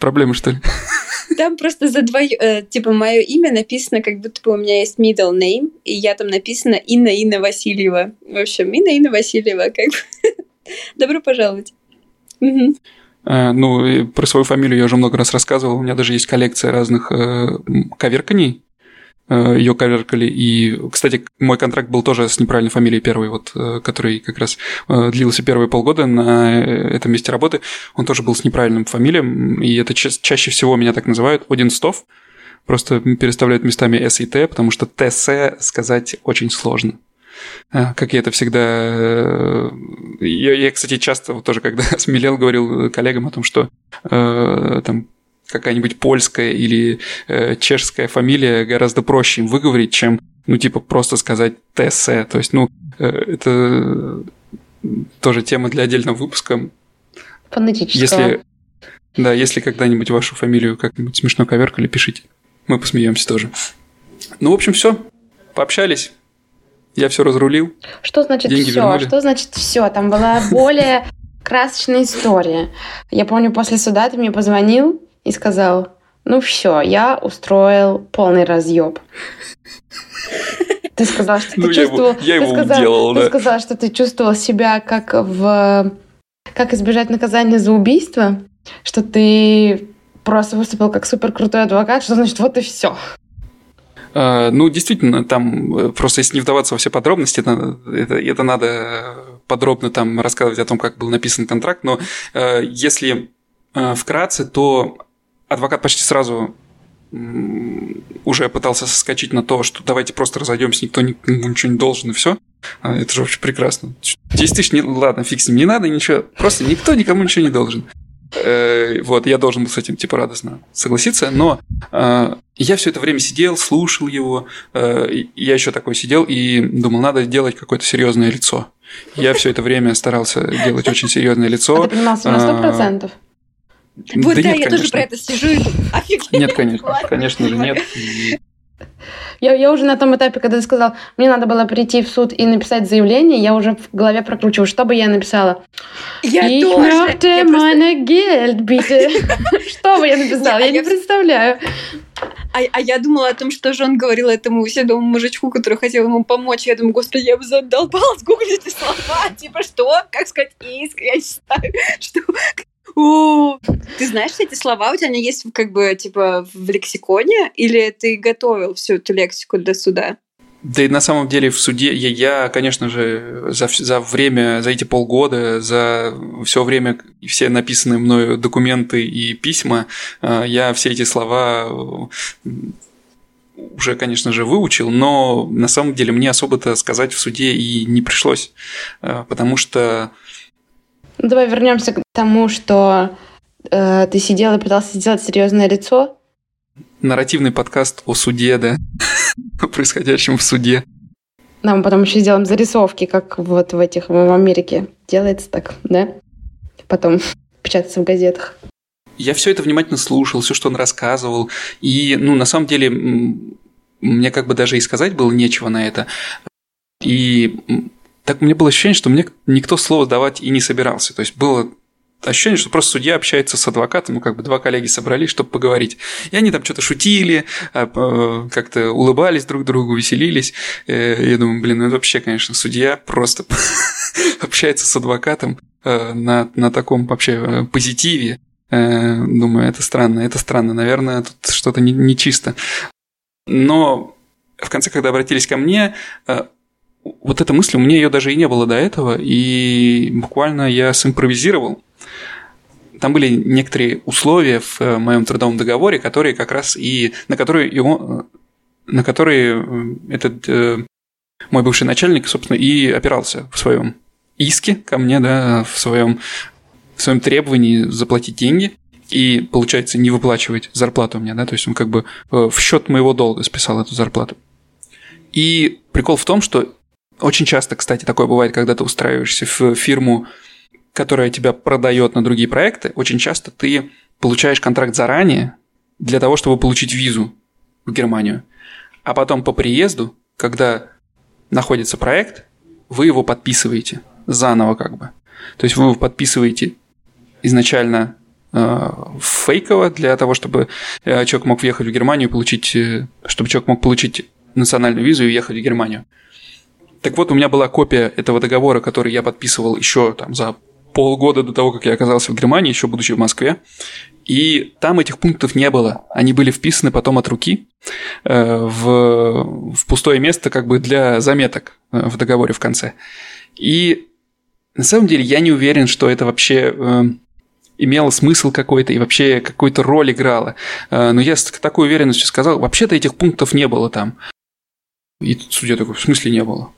Проблема, что ли? Там просто за двое, э, типа, мое имя написано, как будто бы у меня есть middle name, и я там написано Инна Инна Васильева. В общем, Инна Инна Васильева, как бы. Добро пожаловать. Угу. А, ну, про свою фамилию я уже много раз рассказывал. У меня даже есть коллекция разных э, коверканий. Э, ее коверкали. И, кстати, мой контракт был тоже с неправильной фамилией первый, вот, э, который как раз э, длился первые полгода на этом месте работы. Он тоже был с неправильным фамилием, и это ча- чаще всего меня так называют, Одинстов. Просто переставляют местами С и Т, потому что ТС сказать очень сложно. Как я это всегда... Я, я кстати, часто вот тоже, когда смелел, говорил коллегам о том, что э, там какая-нибудь польская или э, чешская фамилия гораздо проще им выговорить, чем, ну, типа, просто сказать ТСЭ. То есть, ну, э, это тоже тема для отдельного выпуска. Фонетического. Если, да, если когда-нибудь вашу фамилию как-нибудь смешно коверкали, пишите. Мы посмеемся тоже. Ну, в общем, все. Пообщались. Я все разрулил. Что значит все? Что значит все? Там была более красочная история. Я помню, после суда ты мне позвонил, и сказал, ну все, я устроил полный разъеб. Ты сказал, что ты ну, чувствовал... Я его, я его сказал, уделал, да. Ты сказал, что ты чувствовал себя как в... Как избежать наказания за убийство? Что ты просто выступил как супер крутой адвокат, что значит вот и все. А, ну, действительно, там э, просто если не вдаваться во все подробности, это, это, это надо подробно там рассказывать о том, как был написан контракт, но э, если э, вкратце, то адвокат почти сразу уже пытался соскочить на то, что давайте просто разойдемся, никто никому ничего не должен, и все. А, это же вообще прекрасно. 10 тысяч, не, ладно, фиг с ним, не надо ничего, просто никто никому ничего не должен. Э, вот, я должен был с этим, типа, радостно согласиться, но э, я все это время сидел, слушал его, э, я еще такой сидел и думал, надо делать какое-то серьезное лицо. Я все это время старался делать очень серьезное лицо. А ты понимал на? Вот да, да нет, я конечно. тоже про это сижу и офигеть. Нет, конечно, конечно же нет. Я, я уже на том этапе, когда ты сказал, мне надо было прийти в суд и написать заявление, я уже в голове прокручиваю, что бы я написала. Я ich тоже. я Geld, bitte. Что бы я написала? Я не представляю. А, а я думала о том, что же он говорил этому седому мужичку, который хотел ему помочь. Я думаю, господи, я бы задолбалась гуглить эти слова. Типа, что? Как сказать иск? Я знаю. Что? О, ты знаешь эти слова? У тебя они есть как бы типа в лексиконе? Или ты готовил всю эту лексику для суда? Да и на самом деле в суде я, я конечно же, за, за время, за эти полгода, за все время, все написанные мною документы и письма, э, я все эти слова уже, конечно же, выучил, но на самом деле мне особо-то сказать в суде и не пришлось, э, потому что ну, давай вернемся к тому, что э, ты сидел и пытался сделать серьезное лицо. Нарративный подкаст о суде, да, о происходящем в суде. Нам потом еще сделаем зарисовки, как вот в этих в Америке делается так, да? Потом печатается в газетах. Я все это внимательно слушал, все, что он рассказывал. И, ну, на самом деле, мне как бы даже и сказать было нечего на это. И так мне было ощущение, что мне никто слово давать и не собирался. То есть было ощущение, что просто судья общается с адвокатом, ну, как бы два коллеги собрались, чтобы поговорить. И они там что-то шутили, а, а, как-то улыбались друг другу, веселились. Э, я думаю, блин, ну это вообще, конечно, судья просто общается с адвокатом э, на, на таком вообще э, позитиве. Думаю, это странно, это странно. Наверное, тут что-то нечисто. Не Но в конце, когда обратились ко мне, вот эта мысль, у меня ее даже и не было до этого, и буквально я симпровизировал. Там были некоторые условия в э, моем трудовом договоре, которые как раз и на которые его, на которые э, этот э, мой бывший начальник, собственно, и опирался в своем иске ко мне, да, в своем, в своем требовании заплатить деньги и, получается, не выплачивать зарплату меня, да, то есть он как бы в счет моего долга списал эту зарплату. И прикол в том, что очень часто, кстати, такое бывает, когда ты устраиваешься в фирму, которая тебя продает на другие проекты. Очень часто ты получаешь контракт заранее для того, чтобы получить визу в Германию. А потом по приезду, когда находится проект, вы его подписываете заново как бы. То есть вы его подписываете изначально э, фейково для того, чтобы э, человек мог въехать в Германию получить, э, чтобы человек мог получить национальную визу и уехать в Германию. Так вот, у меня была копия этого договора, который я подписывал еще там за полгода до того, как я оказался в Германии, еще будучи в Москве. И там этих пунктов не было. Они были вписаны потом от руки э, в, в пустое место как бы для заметок э, в договоре в конце. И на самом деле я не уверен, что это вообще э, имело смысл какой-то и вообще какую-то роль играло. Э, но я с такой уверенностью сказал, вообще-то этих пунктов не было там. И судья такой, в смысле не было?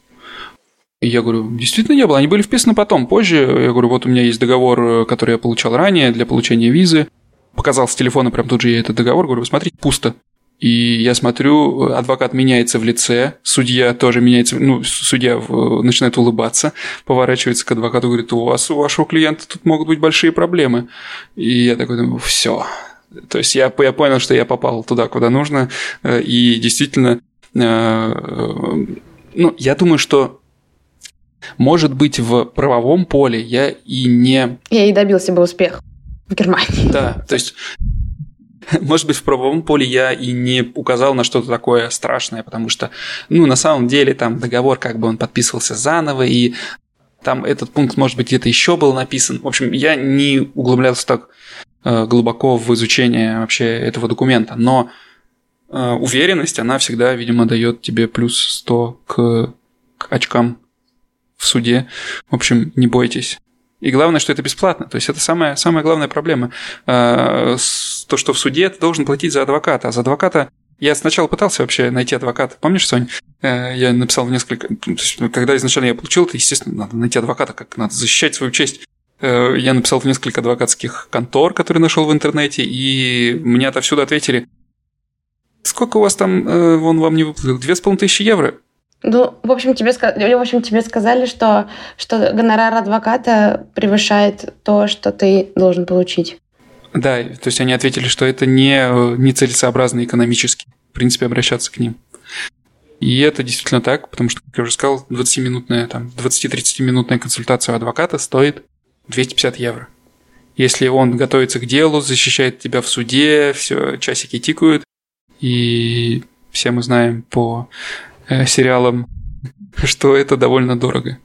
И я говорю, действительно не было, они были вписаны потом, позже. Я говорю, вот у меня есть договор, э, который я получал ранее для получения визы. Показал с телефона прям тут же я этот договор, говорю, смотрите, пусто. И я смотрю, адвокат меняется в лице, судья тоже меняется, ну, судья начинает улыбаться, поворачивается к адвокату, говорит, у вас, у вашего клиента тут могут быть большие проблемы. И я такой думаю, все. То есть я, я понял, что я попал туда, куда нужно, э, и действительно, э, ну, я думаю, что может быть, в правовом поле я и не... Я и добился бы успеха в Германии. Да, то есть может быть, в правовом поле я и не указал на что-то такое страшное, потому что, ну, на самом деле, там договор как бы он подписывался заново, и там этот пункт, может быть, где-то еще был написан. В общем, я не углублялся так э, глубоко в изучение вообще этого документа, но э, уверенность, она всегда, видимо, дает тебе плюс 100 к, к очкам в суде. В общем, не бойтесь. И главное, что это бесплатно. То есть это самая, самая главная проблема. А, то, что в суде ты должен платить за адвоката. А за адвоката я сначала пытался вообще найти адвоката. Помнишь, Сонь? Э, я написал несколько... Когда изначально я получил это, естественно, надо найти адвоката, как надо защищать свою честь. Э, я написал в несколько адвокатских контор, которые нашел в интернете, и мне отовсюду ответили, сколько у вас там, э, он вам не выплатил? Две с половиной тысячи евро? Ну, в общем, тебе, в общем, тебе сказали, что, что гонорар адвоката превышает то, что ты должен получить. Да, то есть они ответили, что это не, не целесообразно экономически, в принципе, обращаться к ним. И это действительно так, потому что, как я уже сказал, 20-минутная, там, 20-30-минутная консультация у адвоката стоит 250 евро. Если он готовится к делу, защищает тебя в суде, все, часики тикают, и все мы знаем по сериалам, что это довольно дорого.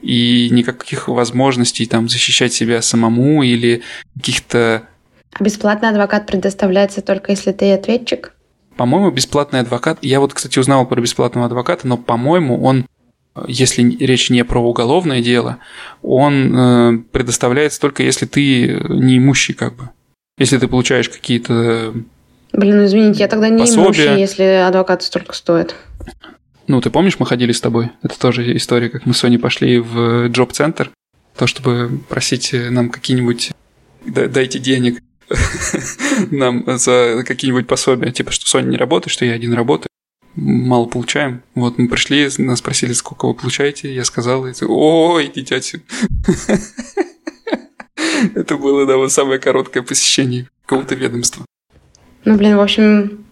И никаких возможностей там защищать себя самому или каких-то... А бесплатный адвокат предоставляется только если ты ответчик? По-моему, бесплатный адвокат... Я вот, кстати, узнал про бесплатного адвоката, но, по-моему, он, если речь не про уголовное дело, он э, предоставляется только если ты не имущий, как бы. Если ты получаешь какие-то Блин, ну извините, я тогда не пособия. имущий, если адвокат столько стоит. Ну, ты помнишь, мы ходили с тобой? Это тоже история, как мы с Соней пошли в джоб-центр, то, чтобы просить нам какие-нибудь... Дайте денег нам за какие-нибудь пособия, типа, что Соня не работает, что я один работаю, мало получаем. Вот мы пришли, нас спросили, сколько вы получаете, я сказал, и ой, идите отсюда. Это было, да, вот самое короткое посещение какого-то ведомства. Ну, блин, в общем,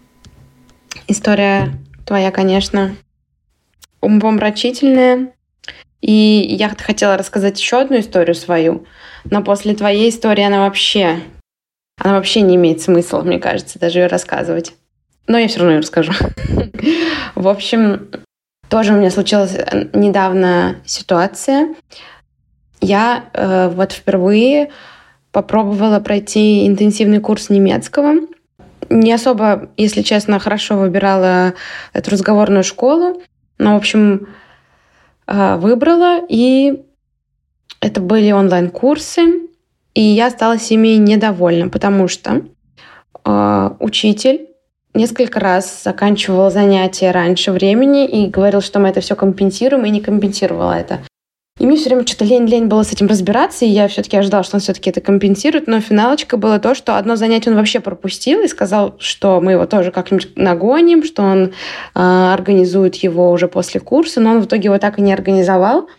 история твоя, конечно, умопомрачительная. И я хотела рассказать еще одну историю свою, но после твоей истории она вообще она вообще не имеет смысла, мне кажется, даже ее рассказывать. Но я все равно ее расскажу. В общем, тоже у меня случилась э, недавно ситуация. Я э, вот впервые попробовала пройти интенсивный курс немецкого. Не особо, если честно, хорошо выбирала эту разговорную школу, но, в общем, э, выбрала, и это были онлайн-курсы. И я осталась ими недовольна, потому что э, учитель несколько раз заканчивал занятия раньше времени и говорил, что мы это все компенсируем, и не компенсировала это. И мне все время что-то лень-лень было с этим разбираться, и я все-таки ожидала, что он все-таки это компенсирует, но финалочка было то, что одно занятие он вообще пропустил и сказал, что мы его тоже как-нибудь нагоним, что он э, организует его уже после курса, но он в итоге его так и не организовал.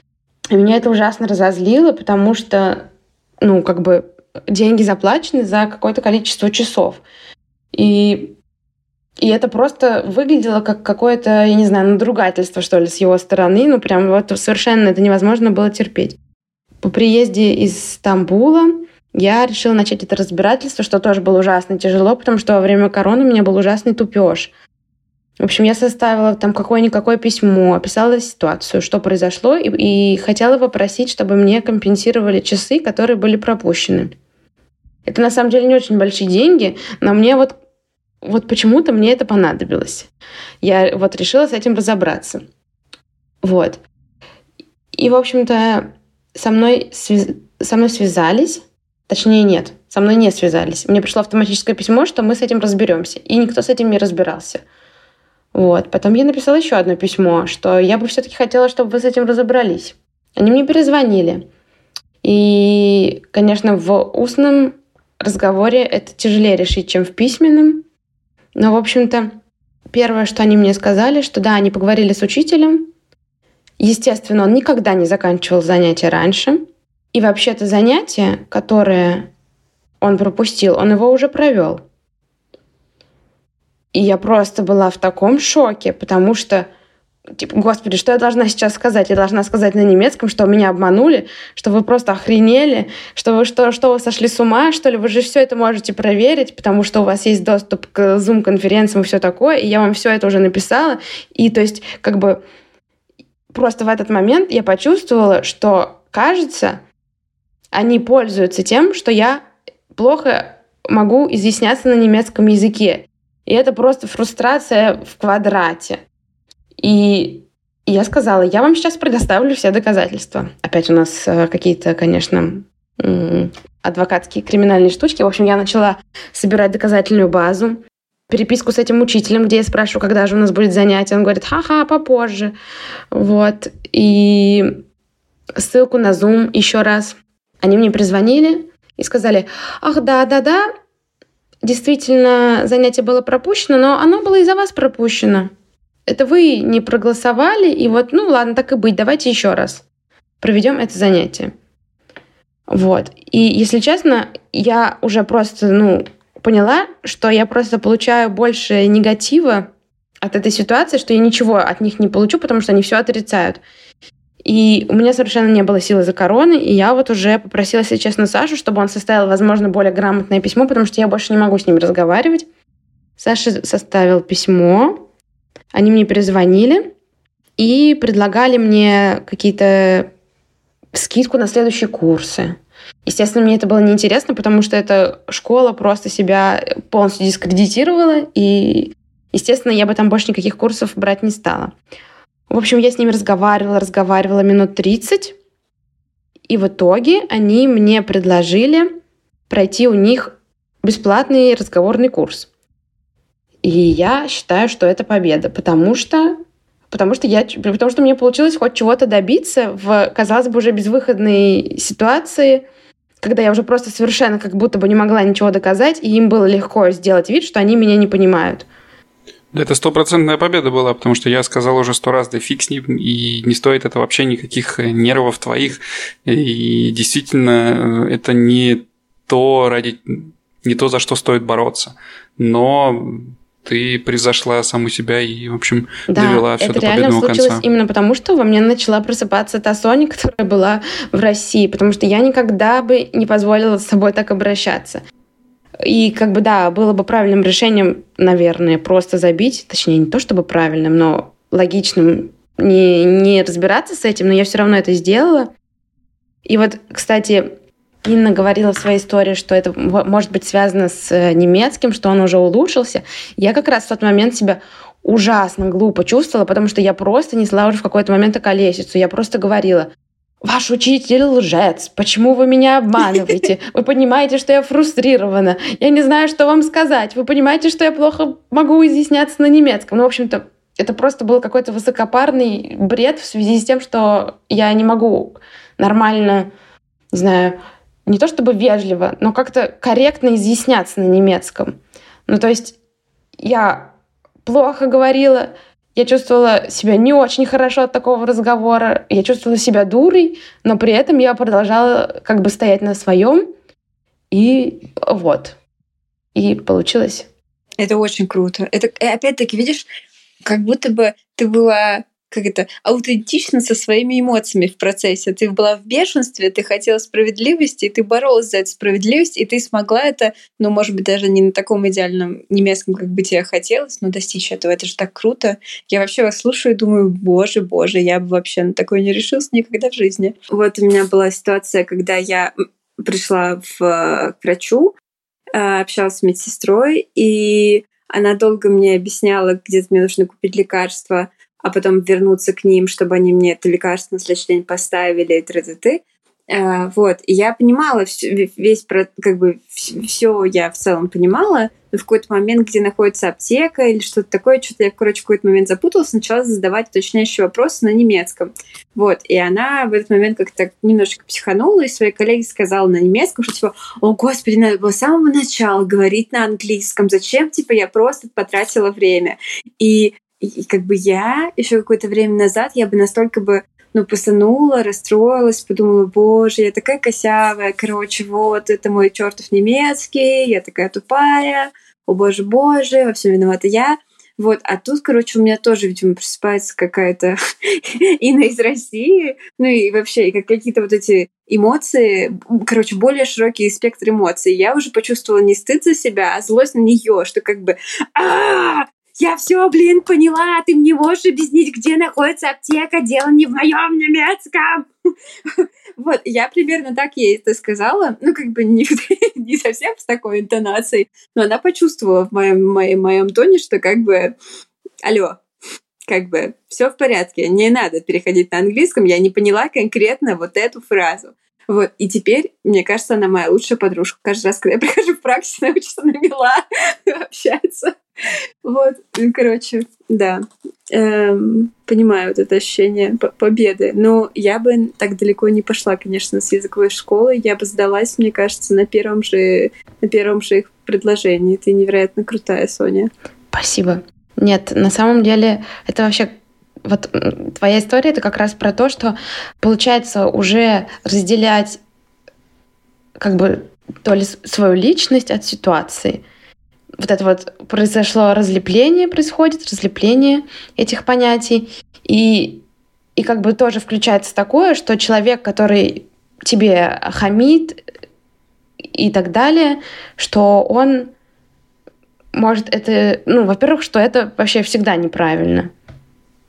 И меня это ужасно разозлило, потому что ну, как бы деньги заплачены за какое-то количество часов. И, и это просто выглядело как какое-то, я не знаю, надругательство, что ли, с его стороны. Ну, прям вот совершенно это невозможно было терпеть. По приезде из Стамбула я решила начать это разбирательство, что тоже было ужасно тяжело, потому что во время короны у меня был ужасный тупеж. В общем, я составила там какое-никакое письмо, описала ситуацию, что произошло, и, и хотела попросить, чтобы мне компенсировали часы, которые были пропущены. Это на самом деле не очень большие деньги, но мне вот, вот почему-то мне это понадобилось. Я вот решила с этим разобраться. Вот. И, в общем-то, со мной, связ... со мной связались, точнее, нет, со мной не связались. Мне пришло автоматическое письмо, что мы с этим разберемся. И никто с этим не разбирался. Вот. Потом я написала еще одно письмо, что я бы все-таки хотела, чтобы вы с этим разобрались. Они мне перезвонили. И, конечно, в устном разговоре это тяжелее решить, чем в письменном. Но, в общем-то, первое, что они мне сказали, что да, они поговорили с учителем. Естественно, он никогда не заканчивал занятия раньше. И вообще-то занятие, которое он пропустил, он его уже провел. И я просто была в таком шоке, потому что типа, господи, что я должна сейчас сказать? Я должна сказать на немецком, что меня обманули, что вы просто охренели, что вы что, что вы сошли с ума, что ли? Вы же все это можете проверить, потому что у вас есть доступ к Zoom-конференциям и все такое, и я вам все это уже написала. И то есть, как бы, просто в этот момент я почувствовала, что, кажется, они пользуются тем, что я плохо могу изъясняться на немецком языке. И это просто фрустрация в квадрате. И я сказала, я вам сейчас предоставлю все доказательства. Опять у нас э, какие-то, конечно, адвокатские криминальные штучки. В общем, я начала собирать доказательную базу, переписку с этим учителем, где я спрашиваю, когда же у нас будет занятие. Он говорит, ха-ха, попозже. Вот. И ссылку на Zoom еще раз. Они мне призвонили и сказали, ах, да-да-да, действительно занятие было пропущено, но оно было из-за вас пропущено. Это вы не проголосовали, и вот, ну ладно, так и быть, давайте еще раз проведем это занятие. Вот. И, если честно, я уже просто, ну, поняла, что я просто получаю больше негатива от этой ситуации, что я ничего от них не получу, потому что они все отрицают. И у меня совершенно не было силы за короны, и я вот уже попросила, если честно, Сашу, чтобы он составил, возможно, более грамотное письмо, потому что я больше не могу с ним разговаривать. Саша составил письмо, они мне перезвонили и предлагали мне какие-то скидку на следующие курсы. Естественно, мне это было неинтересно, потому что эта школа просто себя полностью дискредитировала, и, естественно, я бы там больше никаких курсов брать не стала. В общем, я с ними разговаривала, разговаривала минут 30, и в итоге они мне предложили пройти у них бесплатный разговорный курс. И я считаю, что это победа, потому что потому что я, потому что мне получилось хоть чего-то добиться в, казалось бы, уже безвыходной ситуации, когда я уже просто совершенно как будто бы не могла ничего доказать, и им было легко сделать вид, что они меня не понимают. Это стопроцентная победа была, потому что я сказал уже сто раз, да фиг с ним, и не стоит это вообще никаких э, нервов твоих. И действительно, э, это не то, ради, не то, за что стоит бороться. Но ты превзошла саму себя и, в общем, да, довела все до победного конца. это реально случилось именно потому, что во мне начала просыпаться та Соня, которая была в России, потому что я никогда бы не позволила с собой так обращаться. И как бы, да, было бы правильным решением, наверное, просто забить, точнее, не то чтобы правильным, но логичным не, не разбираться с этим, но я все равно это сделала. И вот, кстати, Инна говорила в своей истории, что это может быть связано с э, немецким, что он уже улучшился. Я как раз в тот момент себя ужасно глупо чувствовала, потому что я просто несла уже в какой-то момент околесицу. Я просто говорила, Ваш учитель лжец. Почему вы меня обманываете? Вы понимаете, что я фрустрирована. Я не знаю, что вам сказать. Вы понимаете, что я плохо могу изъясняться на немецком. Ну, в общем-то, это просто был какой-то высокопарный бред в связи с тем, что я не могу нормально, не знаю, не то чтобы вежливо, но как-то корректно изъясняться на немецком. Ну, то есть я плохо говорила, я чувствовала себя не очень хорошо от такого разговора. Я чувствовала себя дурой, но при этом я продолжала как бы стоять на своем. И вот. И получилось. Это очень круто. Это, опять-таки, видишь, как будто бы ты была как это, аутентично со своими эмоциями в процессе. Ты была в бешенстве, ты хотела справедливости, и ты боролась за эту справедливость, и ты смогла это, ну, может быть, даже не на таком идеальном немецком, как бы тебе хотелось, но достичь этого. Это же так круто. Я вообще вас слушаю и думаю, боже, боже, я бы вообще на такое не решилась никогда в жизни. Вот у меня была ситуация, когда я пришла в, к врачу, а, общалась с медсестрой, и она долго мне объясняла, где мне нужно купить лекарства, а потом вернуться к ним, чтобы они мне это лекарство на следующий день поставили и т т э, Вот, и я понимала весь, как бы, все я в целом понимала, но в какой-то момент, где находится аптека или что-то такое, что-то я, короче, в какой-то момент запуталась, начала задавать уточняющие вопросы на немецком. Вот, и она в этот момент как-то немножечко психанула, и своей коллеге сказала на немецком, что типа, о, господи, надо было с самого начала говорить на английском, зачем, типа, я просто потратила время. И и, как бы я еще какое-то время назад, я бы настолько бы ну, посанула, расстроилась, подумала, боже, я такая косявая, короче, вот, это мой чертов немецкий, я такая тупая, о боже, боже, во всем виновата я. Вот, а тут, короче, у меня тоже, видимо, просыпается какая-то Инна из России, ну и вообще, и какие-то вот эти эмоции, короче, более широкий спектр эмоций. Я уже почувствовала не стыд за себя, а злость на нее, что как бы, а, я все, блин, поняла, ты мне можешь объяснить, где находится аптека, дело не в моем немецком. Вот, я примерно так ей это сказала, ну, как бы не, не совсем с такой интонацией, но она почувствовала в моем, моем, моем тоне, что как бы, алло, как бы все в порядке, не надо переходить на английском, я не поняла конкретно вот эту фразу. Вот, и теперь, мне кажется, она моя лучшая подружка. Каждый раз, когда я прихожу в практику, она учится на мила, общается. Вот, короче, да. Эм, понимаю вот это ощущение победы. Но я бы так далеко не пошла, конечно, с языковой школы. Я бы сдалась, мне кажется, на первом же, на первом же их предложении. Ты невероятно крутая, Соня. Спасибо. Нет, на самом деле это вообще вот твоя история это как раз про то, что получается уже разделять как бы то ли свою личность от ситуации. Вот это вот произошло разлепление, происходит разлепление этих понятий. И, и как бы тоже включается такое, что человек, который тебе хамит и так далее, что он может это, ну, во-первых, что это вообще всегда неправильно.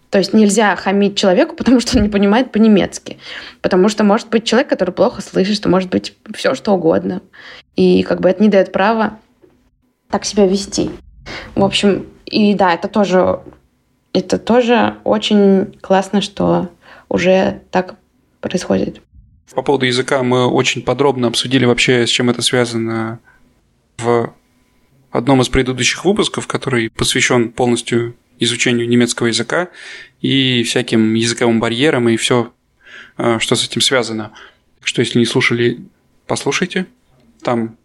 То есть нельзя хамить человеку, потому что он не понимает по-немецки. Потому что может быть человек, который плохо слышит, что может быть все что угодно. И как бы это не дает права так себя вести. В общем, и да, это тоже, это тоже очень классно, что уже так происходит. По поводу языка мы очень подробно обсудили вообще, с чем это связано в одном из предыдущих выпусков, который посвящен полностью изучению немецкого языка и всяким языковым барьерам и все, а, что с этим связано. Так что, если не слушали, послушайте. Там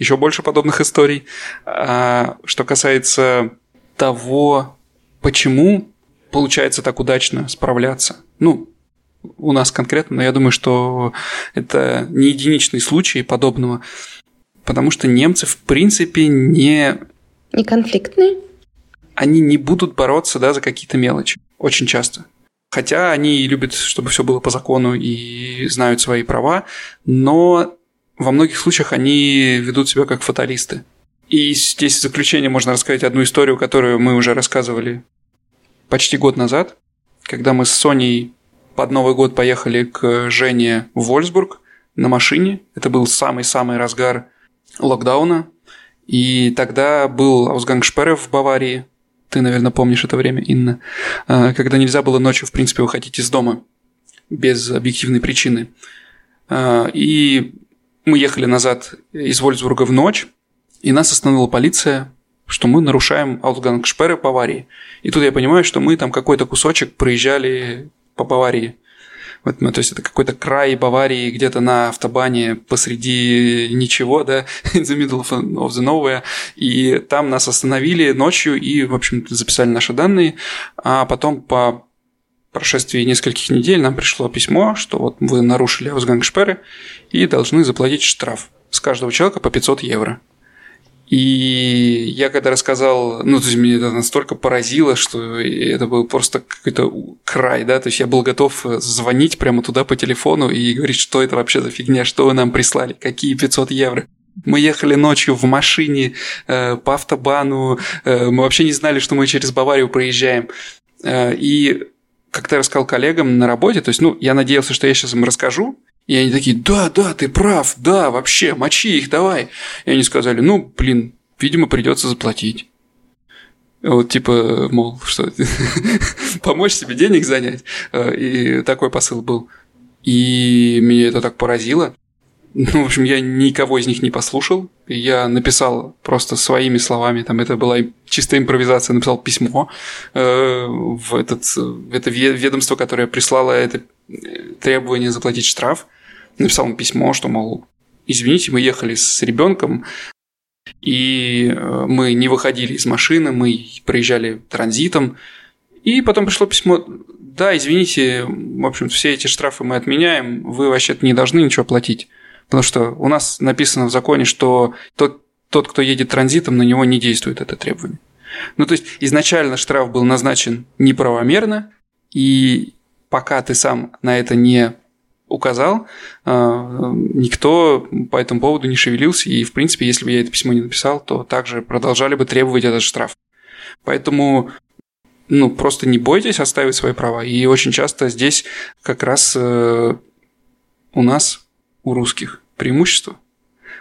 еще больше подобных историй. А что касается того, почему получается так удачно справляться. Ну, у нас конкретно, но я думаю, что это не единичный случай подобного, потому что немцы, в принципе, не... Не конфликтные? Они не будут бороться да, за какие-то мелочи, очень часто. Хотя они любят, чтобы все было по закону и знают свои права, но во многих случаях они ведут себя как фаталисты. И здесь в заключение можно рассказать одну историю, которую мы уже рассказывали почти год назад, когда мы с Соней под Новый год поехали к Жене в Вольсбург на машине. Это был самый-самый разгар локдауна. И тогда был Аусгангшпере в Баварии. Ты, наверное, помнишь это время, Инна. А, когда нельзя было ночью, в принципе, выходить из дома без объективной причины. А, и мы ехали назад из Вольсбурга в ночь, и нас остановила полиция, что мы нарушаем Аусгангшпере Баварии. И тут я понимаю, что мы там какой-то кусочек проезжали по Баварии. Вот, ну, то есть это какой-то край Баварии где-то на автобане посреди ничего, да, in the middle of the nowhere. И там нас остановили ночью и, в общем записали наши данные. А потом по прошествии нескольких недель нам пришло письмо, что вот вы нарушили Аусгангшперы и должны заплатить штраф с каждого человека по 500 евро. И я когда рассказал, ну, то есть меня это настолько поразило, что это был просто какой-то край, да, то есть я был готов звонить прямо туда по телефону и говорить, что это вообще за фигня, что вы нам прислали, какие 500 евро. Мы ехали ночью в машине э, по автобану, э, мы вообще не знали, что мы через Баварию проезжаем. Э, и как-то рассказал коллегам на работе, то есть, ну, я надеялся, что я сейчас им расскажу, и они такие, да, да, ты прав, да, вообще, мочи их, давай. И они сказали, ну, блин, видимо, придется заплатить. Вот типа, мол, что помочь себе денег занять. Э, и такой посыл был. И меня это так поразило. Ну, в общем, я никого из них не послушал. Я написал просто своими словами, там это была чистая импровизация, написал письмо э, в, этот, в это ведомство, которое прислало это э, требование заплатить штраф написал ему письмо, что, мол, извините, мы ехали с ребенком, и э, мы не выходили из машины, мы проезжали транзитом. И потом пришло письмо, да, извините, в общем все эти штрафы мы отменяем, вы вообще-то не должны ничего платить. Потому что у нас написано в законе, что тот, тот, кто едет транзитом, на него не действует это требование. Ну, то есть изначально штраф был назначен неправомерно, и пока ты сам на это не указал, а, никто по этому поводу не шевелился, и, в принципе, если бы я это письмо не написал, то также продолжали бы требовать этот штраф. Поэтому ну, просто не бойтесь оставить свои права. И очень часто здесь как раз э, у нас, у русских, преимущество.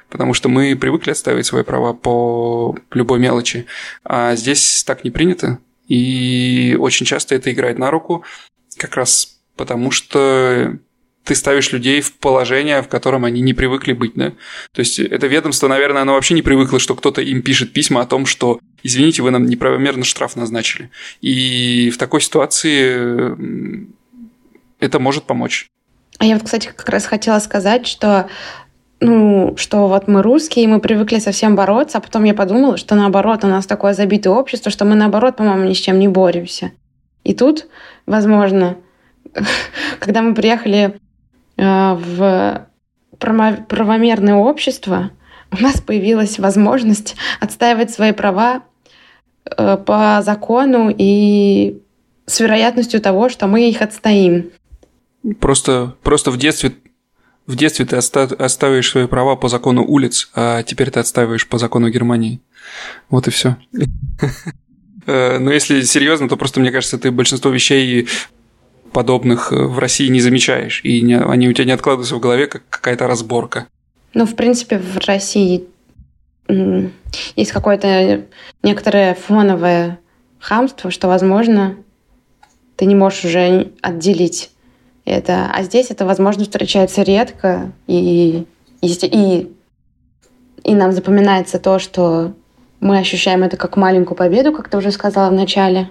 Потому что мы привыкли отставить свои права по любой мелочи. А здесь так не принято. И очень часто это играет на руку, как раз потому что ты ставишь людей в положение, в котором они не привыкли быть, да? То есть это ведомство, наверное, оно вообще не привыкло, что кто-то им пишет письма о том, что извините, вы нам неправомерно штраф назначили. И в такой ситуации это может помочь. А я вот, кстати, как раз хотела сказать, что ну, что вот мы русские, мы привыкли совсем бороться, а потом я подумала, что наоборот, у нас такое забитое общество, что мы наоборот, по-моему, ни с чем не боремся. И тут, возможно, когда мы приехали э, в правомерное общество, у нас появилась возможность отстаивать свои права э, по закону и с вероятностью того, что мы их отстоим. Просто, просто в детстве в детстве ты оставишь свои права по закону улиц, а теперь ты отстаиваешь по закону Германии. Вот и все. Э, но если серьезно, то просто мне кажется, ты большинство вещей подобных э, в России не замечаешь, и не, они у тебя не откладываются в голове, как какая-то разборка. Ну, в принципе, в России есть какое-то некоторое фоновое хамство, что, возможно, ты не можешь уже отделить это. А здесь эта возможность встречается редко, и, и, и, и нам запоминается то, что мы ощущаем это как маленькую победу, как ты уже сказала в начале.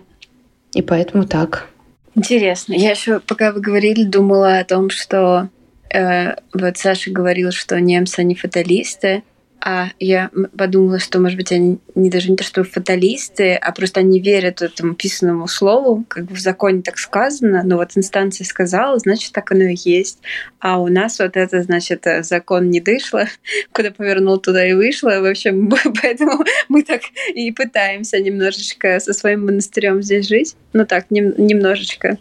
И поэтому так. Интересно. Я еще, пока вы говорили, думала о том, что э, вот Саша говорил, что немцы, они фаталисты. А я подумала, что, может быть, они не даже не то, что фаталисты, а просто они верят этому писанному слову, как бы в законе так сказано, но вот инстанция сказала, значит, так оно и есть. А у нас вот это, значит, закон не дышло, куда повернул, туда и вышло. В общем, поэтому мы так и пытаемся немножечко со своим монастырем здесь жить. Ну так, нем немножечко.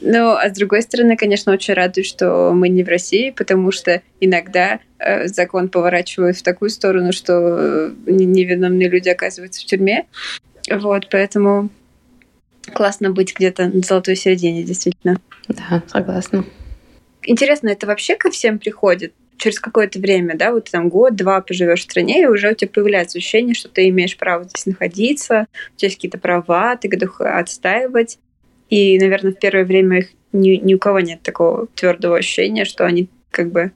Ну, а с другой стороны, конечно, очень радует, что мы не в России, потому что иногда э, закон поворачивает в такую сторону, что э, невиновные люди оказываются в тюрьме. Вот, поэтому классно быть где-то на золотой середине, действительно. Да, согласна. Интересно, это вообще ко всем приходит? через какое-то время, да, вот там год-два поживешь в стране, и уже у тебя появляется ощущение, что ты имеешь право здесь находиться, у тебя есть какие-то права, ты готов отстаивать. И, наверное, в первое время их ни, ни у кого нет такого твердого ощущения, что они как бы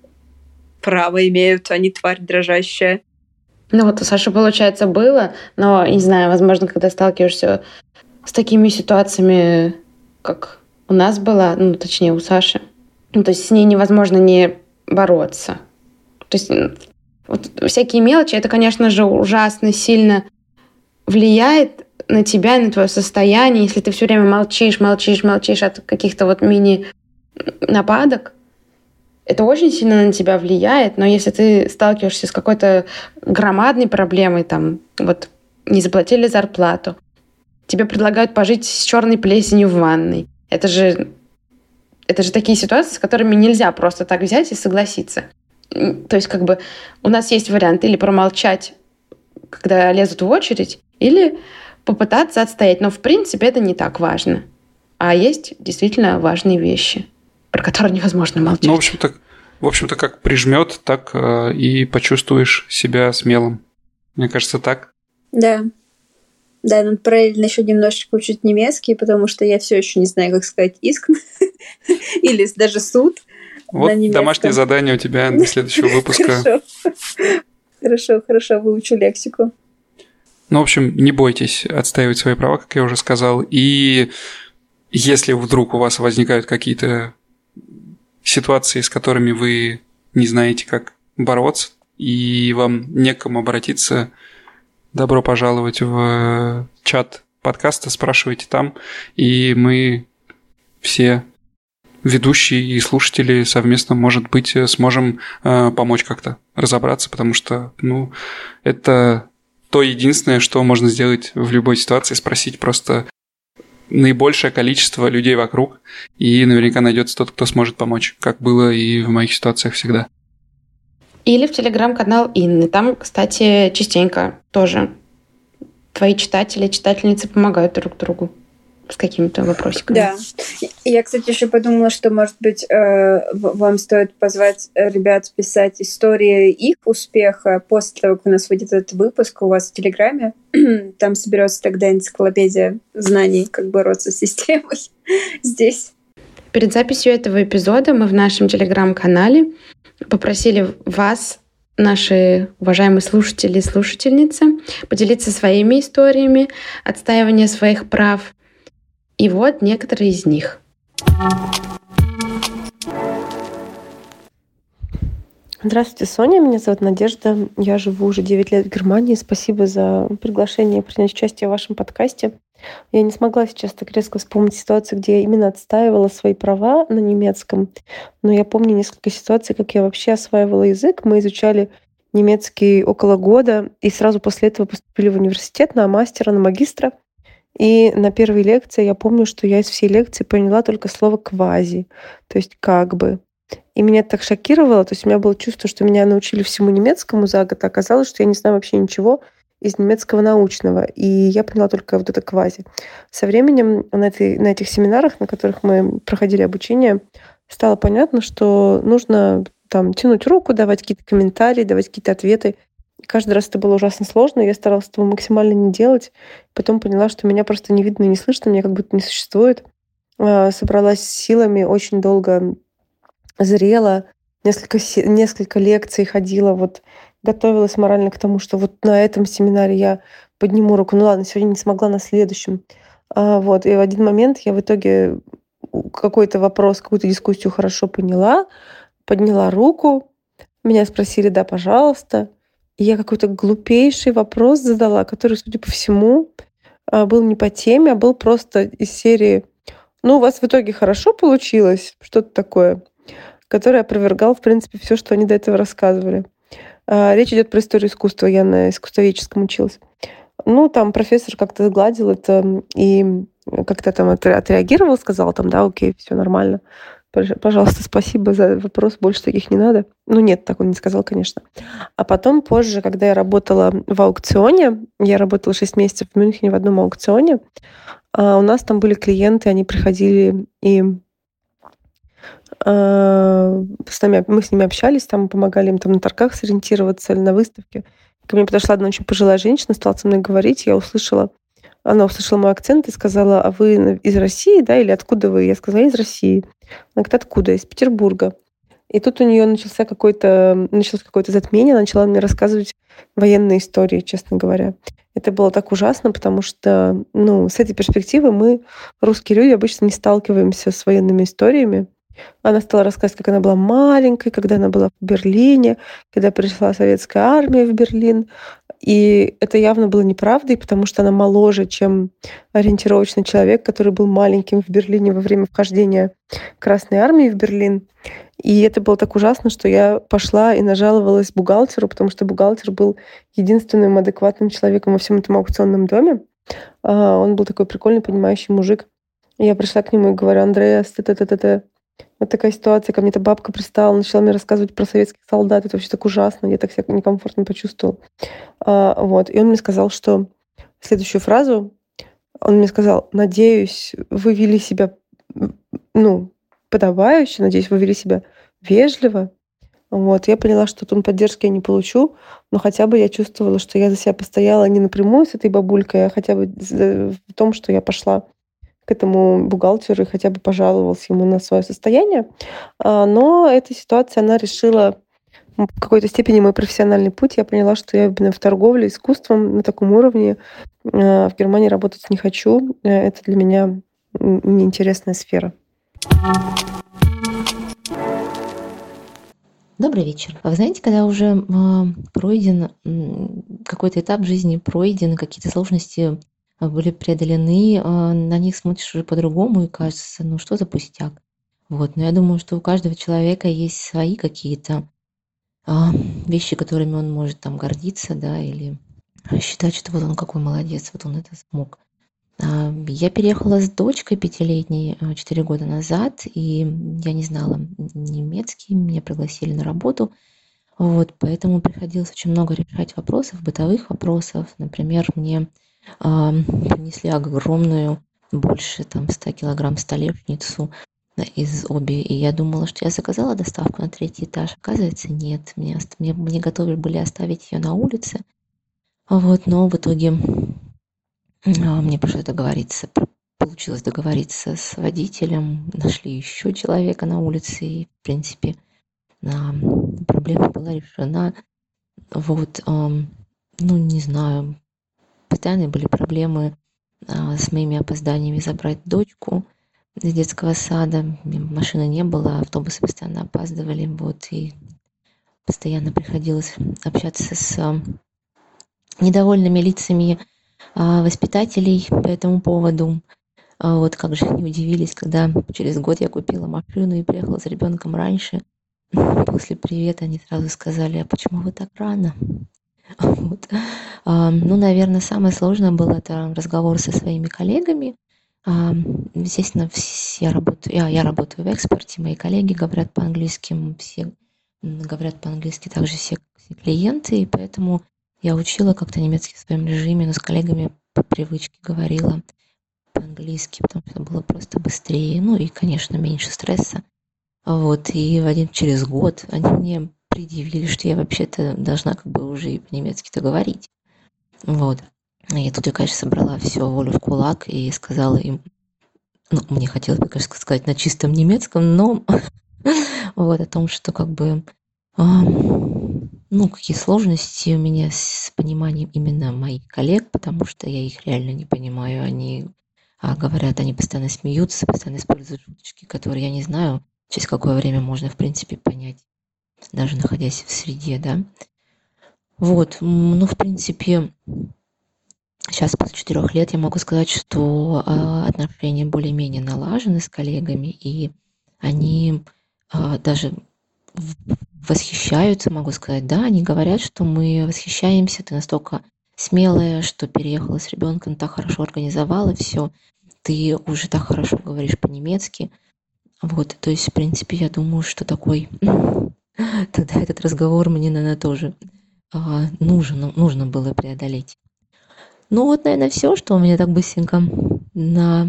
право имеют, они тварь дрожащая. Ну вот у Саши, получается, было, но, не знаю, возможно, когда сталкиваешься с такими ситуациями, как у нас была, ну, точнее, у Саши, ну, то есть с ней невозможно не бороться. То есть вот всякие мелочи, это, конечно же, ужасно сильно влияет на тебя, на твое состояние, если ты все время молчишь, молчишь, молчишь от каких-то вот мини-нападок, это очень сильно на тебя влияет, но если ты сталкиваешься с какой-то громадной проблемой, там, вот не заплатили зарплату, тебе предлагают пожить с черной плесенью в ванной. Это же, это же такие ситуации, с которыми нельзя просто так взять и согласиться. То есть как бы у нас есть вариант или промолчать, когда лезут в очередь, или попытаться отстоять. Но в принципе это не так важно. А есть действительно важные вещи, про которые невозможно молчать. Ну, в общем-то, в общем-то как прижмет, так э, и почувствуешь себя смелым. Мне кажется, так. Да. Да, надо параллельно еще немножечко учить немецкий, потому что я все еще не знаю, как сказать иск или даже суд. Вот домашнее задание у тебя для следующего выпуска. Хорошо, хорошо, хорошо, выучу лексику. Ну, в общем, не бойтесь отстаивать свои права, как я уже сказал. И если вдруг у вас возникают какие-то ситуации, с которыми вы не знаете, как бороться, и вам некому обратиться, добро пожаловать в чат подкаста, спрашивайте там, и мы все ведущие и слушатели совместно, может быть, сможем э, помочь как-то разобраться, потому что, ну, это то единственное, что можно сделать в любой ситуации, спросить просто наибольшее количество людей вокруг, и наверняка найдется тот, кто сможет помочь, как было и в моих ситуациях всегда. Или в телеграм-канал Инны. Там, кстати, частенько тоже твои читатели, читательницы помогают друг другу с какими-то вопросиками. Да. Я, кстати, еще подумала, что, может быть, э, вам стоит позвать ребят писать истории их успеха после того, как у нас выйдет этот выпуск у вас в Телеграме. Там соберется тогда энциклопедия знаний, как бороться с системой здесь. Перед записью этого эпизода мы в нашем Телеграм-канале попросили вас наши уважаемые слушатели и слушательницы поделиться своими историями отстаивания своих прав и вот некоторые из них. Здравствуйте, Соня. Меня зовут Надежда. Я живу уже 9 лет в Германии. Спасибо за приглашение принять участие в вашем подкасте. Я не смогла сейчас так резко вспомнить ситуацию, где я именно отстаивала свои права на немецком. Но я помню несколько ситуаций, как я вообще осваивала язык. Мы изучали немецкий около года, и сразу после этого поступили в университет на мастера, на магистра. И на первой лекции я помню, что я из всей лекции поняла только слово «квази», то есть «как бы». И меня это так шокировало. То есть у меня было чувство, что меня научили всему немецкому за год, а оказалось, что я не знаю вообще ничего из немецкого научного. И я поняла только вот это квази. Со временем на, этой, на этих семинарах, на которых мы проходили обучение, стало понятно, что нужно там тянуть руку, давать какие-то комментарии, давать какие-то ответы. Каждый раз это было ужасно сложно, я старалась этого максимально не делать. Потом поняла, что меня просто не видно и не слышно, меня как будто не существует. А, собралась силами, очень долго зрела, несколько, несколько лекций ходила, вот готовилась морально к тому, что вот на этом семинаре я подниму руку. Ну ладно, сегодня не смогла, на следующем. А, вот, и в один момент я в итоге какой-то вопрос, какую-то дискуссию хорошо поняла, подняла руку, меня спросили, да, пожалуйста. Я какой-то глупейший вопрос задала, который, судя по всему, а, был не по теме, а был просто из серии «Ну, у вас в итоге хорошо получилось?» Что-то такое который опровергал, в принципе, все, что они до этого рассказывали. А, речь идет про историю искусства. Я на искусствоведческом училась. Ну, там профессор как-то сгладил это и как-то там отреагировал, сказал там, да, окей, все нормально. Пожалуйста, спасибо за вопрос, больше таких не надо. Ну нет, так он не сказал, конечно. А потом позже, когда я работала в аукционе, я работала 6 месяцев в Мюнхене в одном аукционе, а у нас там были клиенты, они приходили и а, с нами, мы с ними общались, там помогали им там на торгах сориентироваться или на выставке. Ко мне подошла одна очень пожилая женщина, стала со мной говорить, я услышала, она услышала мой акцент и сказала, а вы из России, да, или откуда вы? Я сказала, из России. Она говорит, откуда? Из Петербурга. И тут у нее начался какой-то, началось какое-то затмение, она начала мне рассказывать военные истории, честно говоря. Это было так ужасно, потому что, ну, с этой перспективы мы, русские люди, обычно не сталкиваемся с военными историями. Она стала рассказывать, как она была маленькой, когда она была в Берлине, когда пришла советская армия в Берлин. И это явно было неправдой, потому что она моложе, чем ориентировочный человек, который был маленьким в Берлине во время вхождения Красной армии в Берлин. И это было так ужасно, что я пошла и нажаловалась бухгалтеру, потому что бухгалтер был единственным адекватным человеком во всем этом аукционном доме. А, он был такой прикольный, понимающий мужик. Я пришла к нему и говорю, Андреас, ты ты ты ты вот такая ситуация, ко мне эта бабка пристала, начала мне рассказывать про советских солдат. Это вообще так ужасно, я так себя некомфортно почувствовала. А, вот. И он мне сказал, что следующую фразу, он мне сказал, надеюсь, вы вели себя, ну, подобающе, надеюсь, вы вели себя вежливо. Вот. Я поняла, что тут поддержки я не получу, но хотя бы я чувствовала, что я за себя постояла не напрямую с этой бабулькой, а хотя бы в том, что я пошла к этому бухгалтеру и хотя бы пожаловался ему на свое состояние. А, но эта ситуация, она решила в какой-то степени мой профессиональный путь. Я поняла, что я именно в торговле искусством на таком уровне а, в Германии работать не хочу. Э, это для меня неинтересная сфера. Добрый вечер. Вы знаете, когда уже пройден какой-то этап жизни, пройдены какие-то сложности а, были преодолены, а, на них смотришь уже по-другому и кажется, ну что за пустяк. Вот, но я думаю, что у каждого человека есть свои какие-то а, вещи, которыми он может там гордиться, да, или считать, что вот он какой молодец, вот он это смог. Я переехала с дочкой пятилетней четыре года назад, и я не знала немецкий, меня пригласили на работу. Вот, поэтому приходилось очень много решать вопросов, бытовых вопросов. Например, мне принесли огромную, больше там 100 килограмм столешницу из обе. И я думала, что я заказала доставку на третий этаж. Оказывается, нет. Мне, мне, мне готовы были оставить ее на улице. Вот, но в итоге а, мне пришлось договориться. Получилось договориться с водителем. Нашли еще человека на улице. И, в принципе, проблема была решена. Вот, ну, не знаю, постоянно были проблемы а, с моими опозданиями забрать дочку из детского сада. Машины не было, автобусы постоянно опаздывали. Вот, и постоянно приходилось общаться с недовольными лицами воспитателей по этому поводу. Вот как же они удивились, когда через год я купила машину и приехала с ребенком раньше. После привета они сразу сказали, а почему вы так рано? Вот. Ну, наверное, самое сложное было это разговор со своими коллегами. Естественно, я работаю, я, я работаю в экспорте, мои коллеги говорят по-английски, все говорят по-английски также все, все клиенты, и поэтому я учила как-то немецкий в своем режиме, но с коллегами по привычке говорила по-английски, потому что было просто быстрее, ну и, конечно, меньше стресса. Вот, и в один через год они мне предъявили, что я вообще-то должна как бы уже и по-немецки-то говорить. Вот. И тут я, конечно, собрала все волю в кулак и сказала им, ну, мне хотелось бы, конечно, сказать на чистом немецком, но вот о том, что как бы, ну, какие сложности у меня с пониманием именно моих коллег, потому что я их реально не понимаю. Они а, говорят, они постоянно смеются, постоянно используют шуточки, которые я не знаю, через какое время можно, в принципе, понять даже находясь в среде, да. Вот, ну, в принципе, сейчас после четырех лет я могу сказать, что э, отношения более-менее налажены с коллегами, и они э, даже восхищаются, могу сказать, да, они говорят, что мы восхищаемся, ты настолько смелая, что переехала с ребенком, так хорошо организовала все, ты уже так хорошо говоришь по-немецки. Вот, то есть, в принципе, я думаю, что такой тогда этот разговор мне, наверное, тоже а, нужно, нужно было преодолеть. Ну вот, наверное, все, что у меня так быстренько на,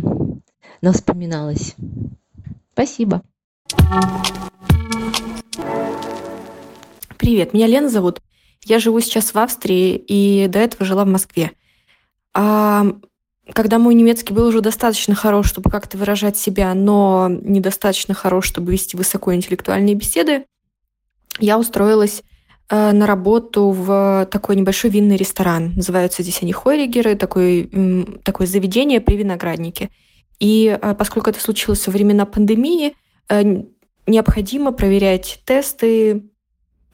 на вспоминалось. Спасибо. Привет, меня Лена зовут. Я живу сейчас в Австрии и до этого жила в Москве. А когда мой немецкий был уже достаточно хорош, чтобы как-то выражать себя, но недостаточно хорош, чтобы вести высокоинтеллектуальные беседы, я устроилась э, на работу в такой небольшой винный ресторан. Называются здесь они Хойригеры, такое, такое заведение при винограднике. И э, поскольку это случилось во времена пандемии, э, необходимо проверять тесты,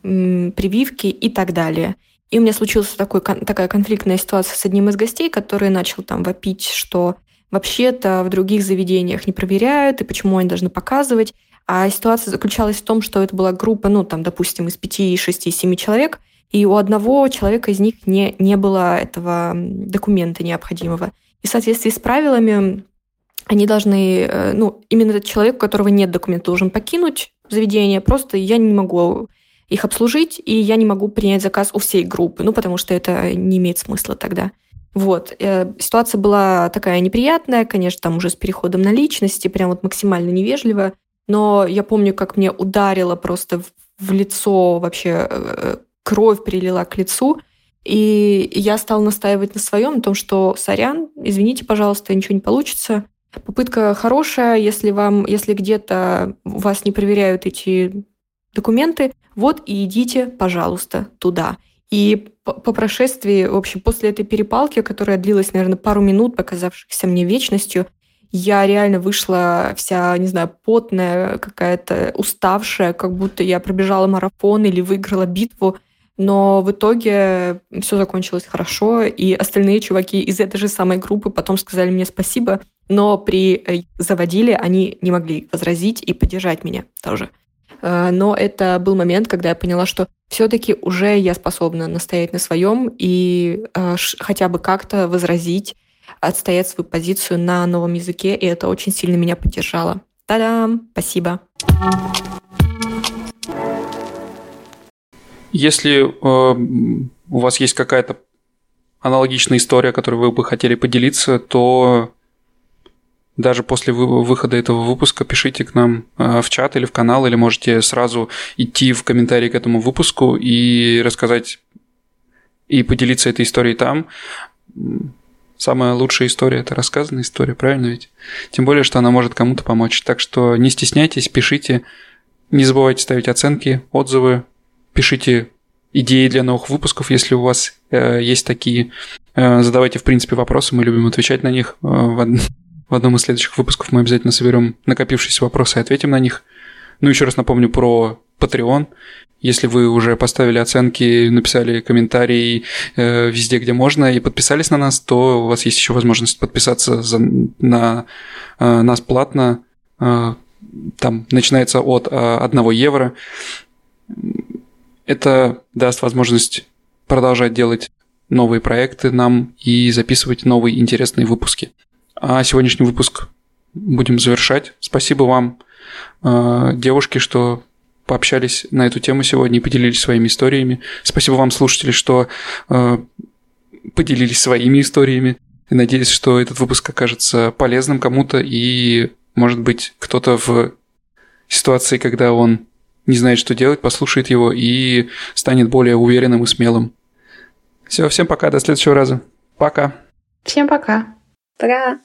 прививки и так далее. И у меня случилась такой, такая конфликтная ситуация с одним из гостей, который начал там вопить, что вообще-то в других заведениях не проверяют, и почему они должны показывать. А ситуация заключалась в том, что это была группа, ну, там, допустим, из пяти, шести, семи человек, и у одного человека из них не, не было этого документа необходимого. И в соответствии с правилами они должны, э, ну, именно этот человек, у которого нет документа, должен покинуть заведение. Просто я не могу их обслужить, и я не могу принять заказ у всей группы, ну, потому что это не имеет смысла тогда. Вот. Э, ситуация была такая неприятная, конечно, там уже с переходом на личности, прям вот максимально невежливо но я помню, как мне ударило просто в, лицо вообще э, кровь прилила к лицу, и я стала настаивать на своем, на том, что сорян, извините, пожалуйста, ничего не получится. Попытка хорошая, если вам, если где-то вас не проверяют эти документы, вот и идите, пожалуйста, туда. И по, по прошествии, в общем, после этой перепалки, которая длилась, наверное, пару минут, показавшихся мне вечностью, я реально вышла вся, не знаю, потная, какая-то уставшая, как будто я пробежала марафон или выиграла битву. Но в итоге все закончилось хорошо, и остальные чуваки из этой же самой группы потом сказали мне спасибо, но при э, заводили они не могли возразить и поддержать меня тоже. Э, но это был момент, когда я поняла, что все-таки уже я способна настоять на своем и э, хотя бы как-то возразить отстоять свою позицию на новом языке, и это очень сильно меня поддержало. Та-дам! Спасибо! Если э, у вас есть какая-то аналогичная история, которой вы бы хотели поделиться, то даже после выхода этого выпуска пишите к нам э, в чат или в канал, или можете сразу идти в комментарии к этому выпуску и рассказать и поделиться этой историей там. Самая лучшая история – это рассказанная история, правильно ведь? Тем более, что она может кому-то помочь. Так что не стесняйтесь, пишите. Не забывайте ставить оценки, отзывы. Пишите идеи для новых выпусков, если у вас э, есть такие. Э, задавайте, в принципе, вопросы, мы любим отвечать на них. Э, в, од... в одном из следующих выпусков мы обязательно соберем накопившиеся вопросы и ответим на них. Ну, еще раз напомню про Patreon. Если вы уже поставили оценки, написали комментарии э, везде, где можно, и подписались на нас, то у вас есть еще возможность подписаться за, на э, нас платно. Э, там начинается от э, 1 евро. Это даст возможность продолжать делать новые проекты нам и записывать новые интересные выпуски. А сегодняшний выпуск будем завершать. Спасибо вам, э, девушки, что пообщались на эту тему сегодня и поделились своими историями. Спасибо вам, слушатели, что э, поделились своими историями. И надеюсь, что этот выпуск окажется полезным кому-то и, может быть, кто-то в ситуации, когда он не знает, что делать, послушает его и станет более уверенным и смелым. Все, всем пока, до следующего раза. Пока. Всем пока. Пока.